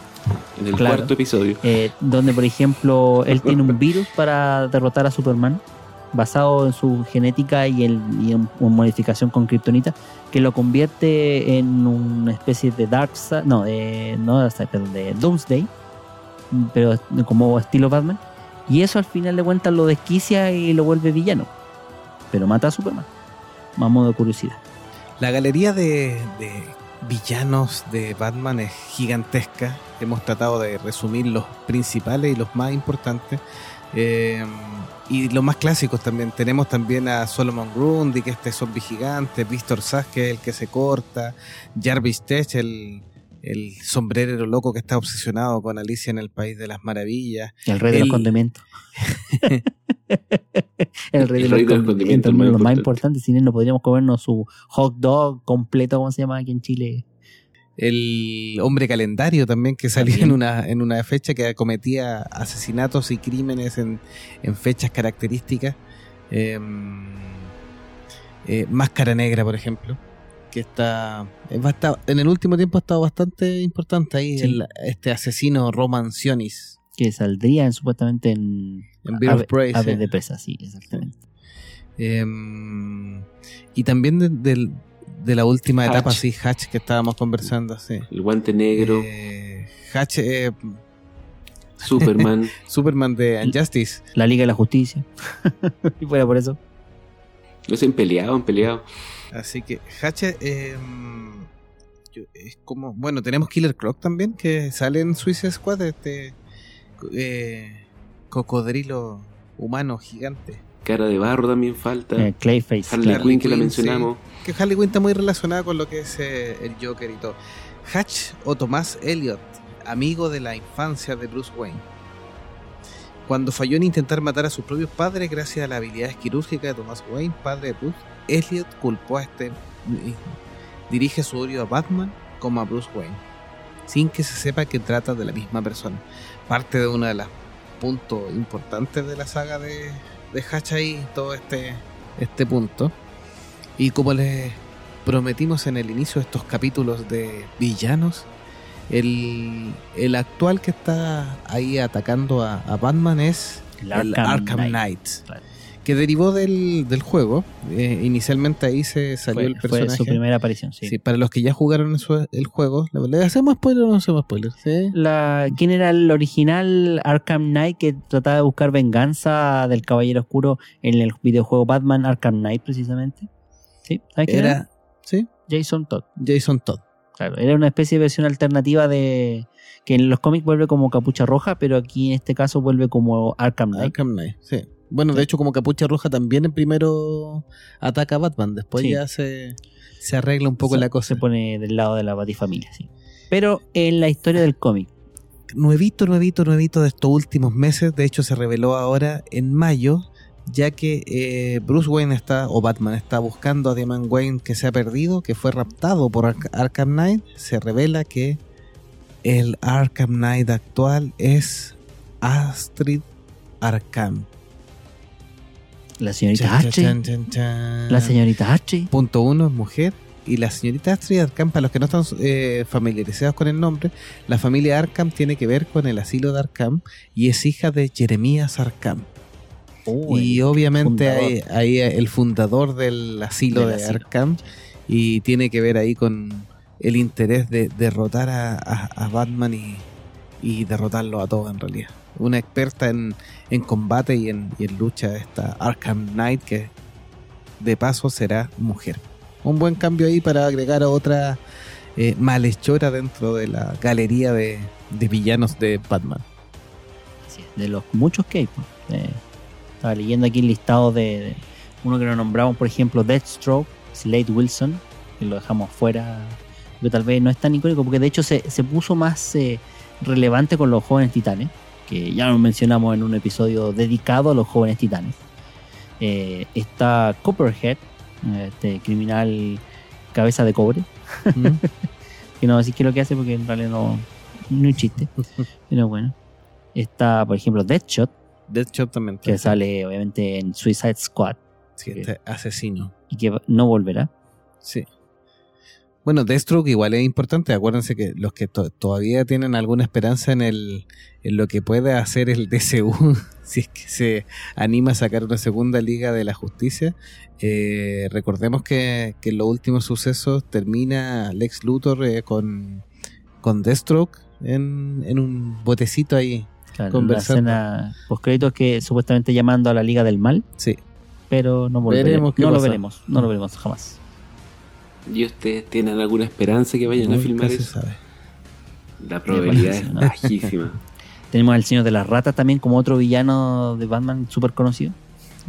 En el Claro. cuarto episodio. eh, donde, por ejemplo, él tiene un virus para derrotar a Superman, basado en su genética y, el, y en, en modificación con Kryptonita, que lo convierte en una especie de Darkseid, no, de, no, de Doomsday, pero como estilo Batman. Y eso al final de cuentas lo desquicia y lo vuelve villano. Pero mata a Superman. Más modo de curiosidad. La galería de, de villanos de Batman es gigantesca. Hemos tratado de resumir los principales y los más importantes. Eh, y los más clásicos también. Tenemos también a Solomon Grundy, que es este zombie gigante. Víctor Sass, que es el que se corta. Jarvis Tech, el, el sombrerero loco que está obsesionado con Alicia en el País de las Maravillas. El rey de los condimentos. el rey de los, de los con- condimentos, los más importante. importantes. Sin él no podríamos comernos su hot dog completo, como se llama aquí en Chile. El hombre calendario también, que salía También. en una, en una fecha que cometía asesinatos y crímenes en, en fechas características. Eh, eh, Máscara Negra, por ejemplo, que está, es basta- en el último tiempo ha estado bastante importante ahí, Sí. el- este asesino Roman Sionis Que saldría en- supuestamente en. en Bird of Prey. Aves sí. de presa, sí, exactamente. Eh, y también de, la última etapa, sí, Hatch, que estábamos conversando, sí. El guante negro, Eh, Hatch, eh, Superman. Superman de Injustice. La Liga de la Justicia. y fuera por eso. No se han peleado, han peleado. Así que Hatch eh, yo- es como. Bueno, tenemos Killer Croc también, que sale en Suicide Squad, este. eh, cocodrilo humano gigante. Cara de barro también falta. Eh, Clayface. Harley claro. Quinn que la mencionamos. Que Harley Quinn está muy relacionada con lo que es eh, el Joker y todo. Hatch o Tomás Elliot, amigo de la infancia de Bruce Wayne. Cuando falló en intentar matar a sus propios padres gracias a las habilidades quirúrgicas de Thomas Wayne, padre de Bruce, Elliot culpó a este mismo. Dirige su odio a Batman como a Bruce Wayne, sin que se sepa que trata de la misma persona. Parte de uno de los puntos importantes de la saga de, de Hatch ahí, todo este, este punto. Y como les prometimos en el inicio de estos capítulos de villanos, el, el actual que está ahí atacando a, a Batman es El el Arkham Arkham, Knight. Knight. Que derivó del, del juego. Eh, inicialmente ahí se salió Fue, el fue personaje. su primera aparición, sí. Sí, para los que ya jugaron eso- el juego, ¿le, le hacemos spoiler o no hacemos spoiler? ¿Sí? La, ¿Quién era el original Arkham Knight que trataba de buscar venganza del Caballero Oscuro en el videojuego Batman Arkham Knight, precisamente? ¿Sí? ¿Sabes quién era? Era, ¿sí? Jason Todd. Jason Todd. Claro, era una especie de versión alternativa de. que en los cómics vuelve como Capucha Roja, pero aquí en este caso vuelve como Arkham Knight. Arkham Knight, sí. Bueno, de hecho, como Capucha Roja también en primero ataca a Batman, después Sí. ya se, se arregla un poco la cosa. Se pone del lado de la Batifamilia, sí. Pero en la historia del cómic, nuevito, nuevito, nuevito de estos últimos meses. De hecho, se reveló ahora en mayo, ya que eh, Bruce Wayne está, o Batman está buscando a Damian Wayne que se ha perdido, que fue raptado por Ark- Arkham Knight. Se revela que el Arkham Knight actual es Astrid Arkham. La señorita chan. La señorita H. Punto uno es mujer. Y la señorita Astrid Arkham, para los que no están eh, familiarizados con el nombre, la familia Arkham tiene que ver con el asilo de Arkham y es hija de Jeremías Arkham. Oh, y obviamente hay, hay el fundador del asilo Del de asilo. Arkham y tiene que ver ahí con el interés de derrotar a, a- a Batman y, y derrotarlo a todos en realidad. Una experta en, en combate y en, y en lucha esta Arkham Knight que de paso será mujer. Un buen cambio ahí para agregar a otra eh, malhechora dentro de la galería de, villanos de Batman. De los muchos que pues. Eh, estaba leyendo aquí el listado de, uno que lo nombramos, por ejemplo, Deathstroke, Slade Wilson, que lo dejamos fuera, que tal vez no es tan icónico, porque de hecho se, se puso más eh, relevante con los jóvenes titanes, que ya lo mencionamos en un episodio dedicado a los jóvenes titanes. Eh, está Copperhead, este criminal cabeza de cobre, ¿Mm? que no decir qué es lo que hace porque en realidad no, no es un chiste, pero bueno. Está, por ejemplo, Deadshot, Deadshot también. que está. sale obviamente en Suicide Squad Sí, este asesino. y que no volverá. Sí. Bueno, Deathstroke igual es importante. Acuérdense que los que to- todavía tienen alguna esperanza en el en lo que puede hacer el DCU, si es que se anima a sacar una segunda Liga de la Justicia, eh, recordemos que, que en los últimos sucesos termina Lex Luthor eh, con, con Deathstroke en, en un botecito ahí. Claro, la Conversando. escena post créditos que supuestamente llamando a la Liga del Mal, Sí. pero no volveremos. Veremos no lo veremos, no lo veremos jamás. ¿Y ustedes tienen alguna esperanza que vayan a filmar se eso? sabe. La probabilidad es bajísima. Tenemos al Señor de las Ratas también como otro villano de Batman súper conocido.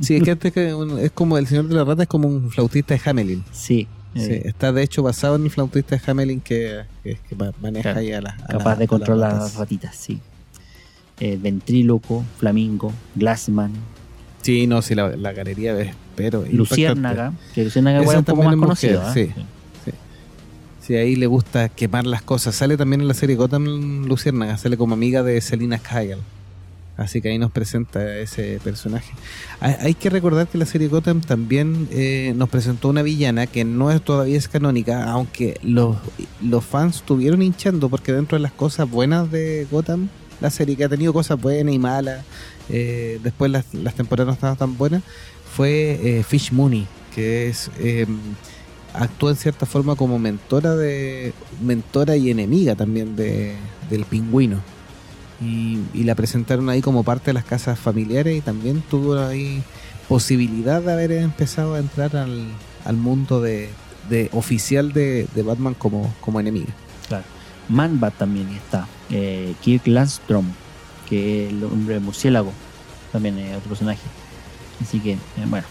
Sí, es que este que un- es como el Señor de la Rata, es como un flautista de Hamelin. Sí, Sí, eh, está de hecho basado en el flautista de Hamelin que, que, que ma- maneja Claro, ahí a las. capaz las- de las controlar ratas. las ratitas, sí. Eh, ventríloco, Flamingo, Glassman, Sí, no, sí, la, la galería es, pero. impactante. Luciérnaga, que Luciérnaga es un poco más mujer, conocido. sí. ¿eh? Sí, ahí le gusta quemar las cosas. Sale también en la serie Gotham Luciérnaga, sale como amiga de Selina Kyle. Así que ahí nos presenta ese personaje. Hay, hay que recordar que la serie Gotham también eh, nos presentó una villana que no es todavía es canónica, aunque los, los fans estuvieron hinchando porque dentro de las cosas buenas de Gotham, la serie que ha tenido cosas buenas y malas, eh, después las, las temporadas no estaban tan buenas, fue eh, Fish Mooney, que es... eh, actúa en cierta forma como mentora de mentora y enemiga también de, del pingüino y, y la presentaron ahí como parte de las casas familiares y también tuvo ahí posibilidad de haber empezado a entrar al, al mundo de, de oficial de, de Batman como, como enemiga Claro. Manbat también está. Eh, Kirk Landstrom, que es el hombre murciélago. también es otro personaje. Así que, eh, bueno,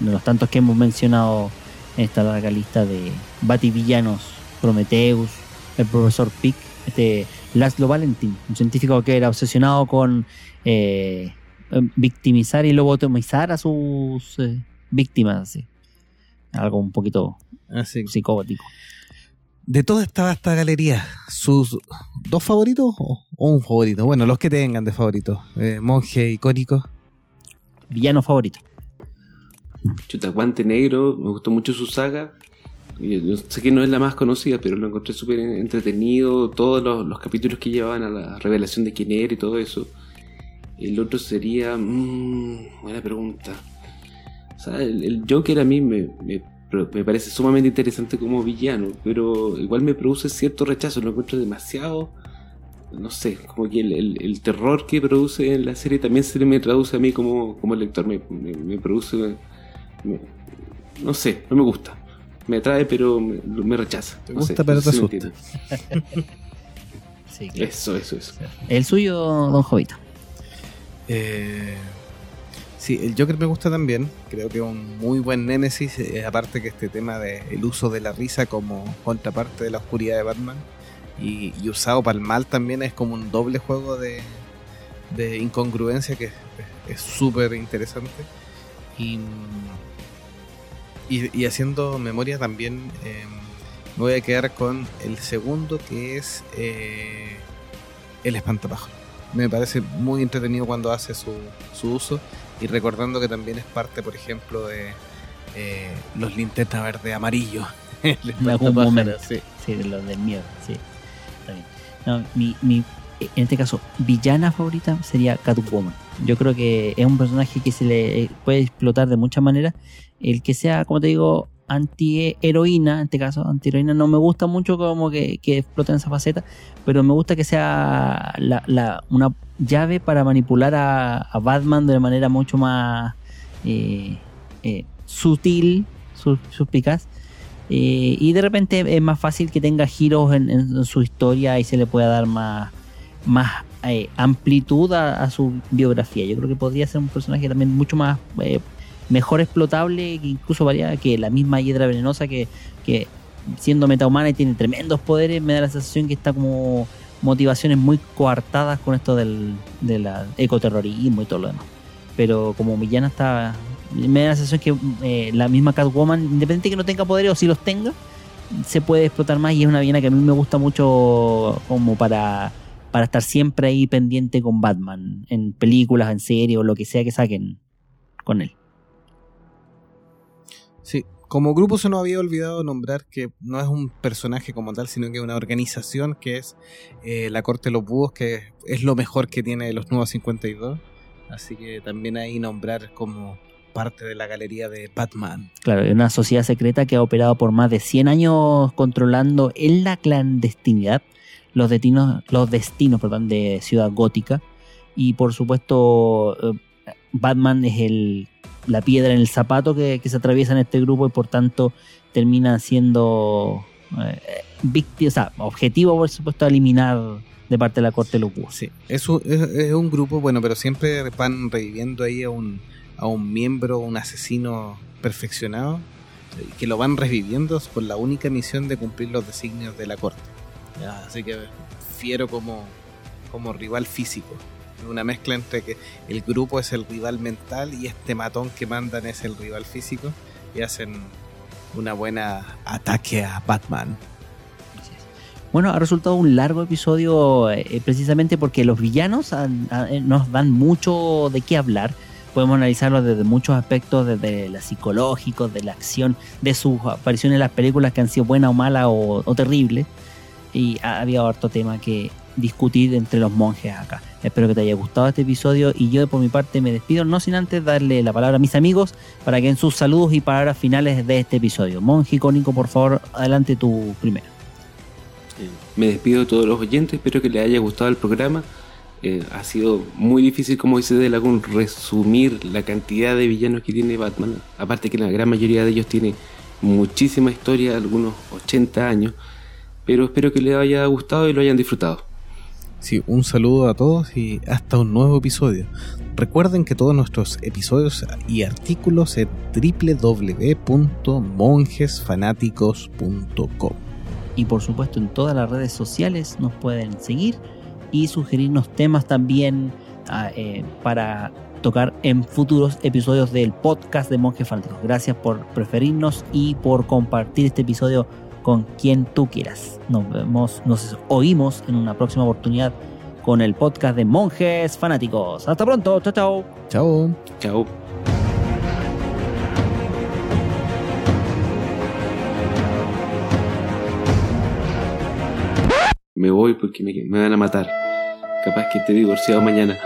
de los tantos que hemos mencionado en esta larga lista de bativillanos, Prometheus, el profesor Pick, este Laszlo Valentin, un científico que era obsesionado con eh, victimizar y lobotomizar a sus eh, víctimas, así. algo un poquito Así. psicótico. De toda esta vasta galería, ¿sus dos favoritos o, o un favorito? Bueno, los que tengan de favorito. Eh, monje icónico. Villano favorito. Chuta, Guante Negro, me gustó mucho su saga. Yo sé que no es la más conocida, pero lo encontré súper entretenido. Todos los, los capítulos que llevaban a la revelación de quién era y todo eso. El otro sería. mm, buena pregunta. O sea, el, Joker a mí me, me parece sumamente interesante como villano, pero igual me produce cierto rechazo. Lo encuentro demasiado. No sé, como que el, el- el terror que produce en la serie también se me traduce a mí como, como lector. Me, me- me produce. me- no sé, no me gusta. Me atrae, pero me, me rechaza. Te No gusta, sé, pero no te asusta. Sí, claro. Eso, eso, eso. El suyo, Don Jovita. Eh, sí, el Joker me gusta también. Creo que es un muy buen némesis. eh, aparte que este tema del uso de la risa como contraparte de la oscuridad de Batman. Y, y usado para el mal también es como un doble juego de, de incongruencia que es- súper interesante. Y, y, y haciendo memoria también eh, me voy a quedar con el segundo que es eh, el espantapájaro. Me parece muy entretenido cuando hace su, su uso y recordando que también es parte, por ejemplo, de eh, los linterna verde amarillo. El algún espantapájaro, momento. sí. Sí, de los del miedo, sí. Mi, en este caso, villana favorita sería Catwoman. Yo creo que es un personaje que se le puede explotar de muchas maneras. El que sea, como te digo, anti-heroína, en este caso, anti-heroína, no me gusta mucho como que, que exploten esa faceta, pero me gusta que sea una llave para manipular a, Batman de manera mucho más eh, eh, sutil, su- suspicaz. Eh, y de repente es más fácil que tenga giros en, su historia y se le pueda dar más, más eh, amplitud a, su biografía. Yo creo que podría ser un personaje también mucho más eh, mejor explotable, que incluso varía que la misma hiedra venenosa que, que siendo metahumana y tiene tremendos poderes, me da la sensación que está como motivaciones muy coartadas con esto del, de la ecoterrorismo y todo lo demás. Pero como villana está me da la sensación que eh, la misma Catwoman, independiente que no tenga poderes o si los tenga, se puede explotar más y es una villana que a mí me gusta mucho como para, para estar siempre ahí pendiente con Batman, en películas, en series o lo que sea que saquen con él. Sí, como grupo se nos había olvidado nombrar que no es un personaje como tal, sino que es una organización que es eh, la Corte de los Búhos, que es lo mejor que tiene los Nuevos 52. Así que también ahí nombrar como parte de la galería de Batman. Claro, es una sociedad secreta que ha operado por más de 100 años controlando en la clandestinidad los destinos, los destinos perdón, de Ciudad Gótica. Y por supuesto, eh, Batman es el, la piedra en el zapato que, que se atraviesa en este grupo y por tanto termina siendo eh, víctima, o sea, objetivo por supuesto a eliminar de parte de la corte búhos. Sí, es un, es, es un grupo, bueno, pero siempre van reviviendo ahí a un, a un miembro, un asesino perfeccionado, eh, que lo van reviviendo por la única misión de cumplir los designios de la corte. Así que fiero como, como rival físico. Una mezcla entre que el grupo es el rival mental y este matón que mandan es el rival físico y hacen una buena ataque a Batman. Bueno, ha resultado un largo episodio eh, precisamente porque los villanos han- nos dan mucho de qué hablar. Podemos analizarlos desde muchos aspectos, desde la psicológicos, de la acción, de sus apariciones en las películas que han sido buenas o malas o, o terribles. Y ha habido harto tema que discutir entre los monjes acá. Espero que te haya gustado este episodio y yo por mi parte me despido, no sin antes darle la palabra a mis amigos para que en sus saludos y palabras finales de este episodio. Monje icónico, por favor, adelante tu primero. Me despido de todos los oyentes, espero que les haya gustado el programa. Eh, ha sido muy difícil, como dice De Lagún, resumir la cantidad de villanos que tiene Batman. Aparte que la gran mayoría de ellos tiene muchísima historia, algunos 80 años. Pero espero que les haya gustado y lo hayan disfrutado. Sí, un saludo a todos y hasta un nuevo episodio. Recuerden que todos nuestros episodios y artículos en www.monjesfanáticos.com. Y por supuesto en todas las redes sociales nos pueden seguir y sugerirnos temas también ah, eh, para tocar en futuros episodios del podcast de Monjes Fanáticos. Gracias por preferirnos y por compartir este episodio con quien tú quieras. Nos vemos, nos oímos en una próxima oportunidad con el podcast de Monjes Fanáticos. Hasta pronto, chao, chao. Chao. Chao. Me voy porque me, me van a matar. Capaz que esté divorciado mañana.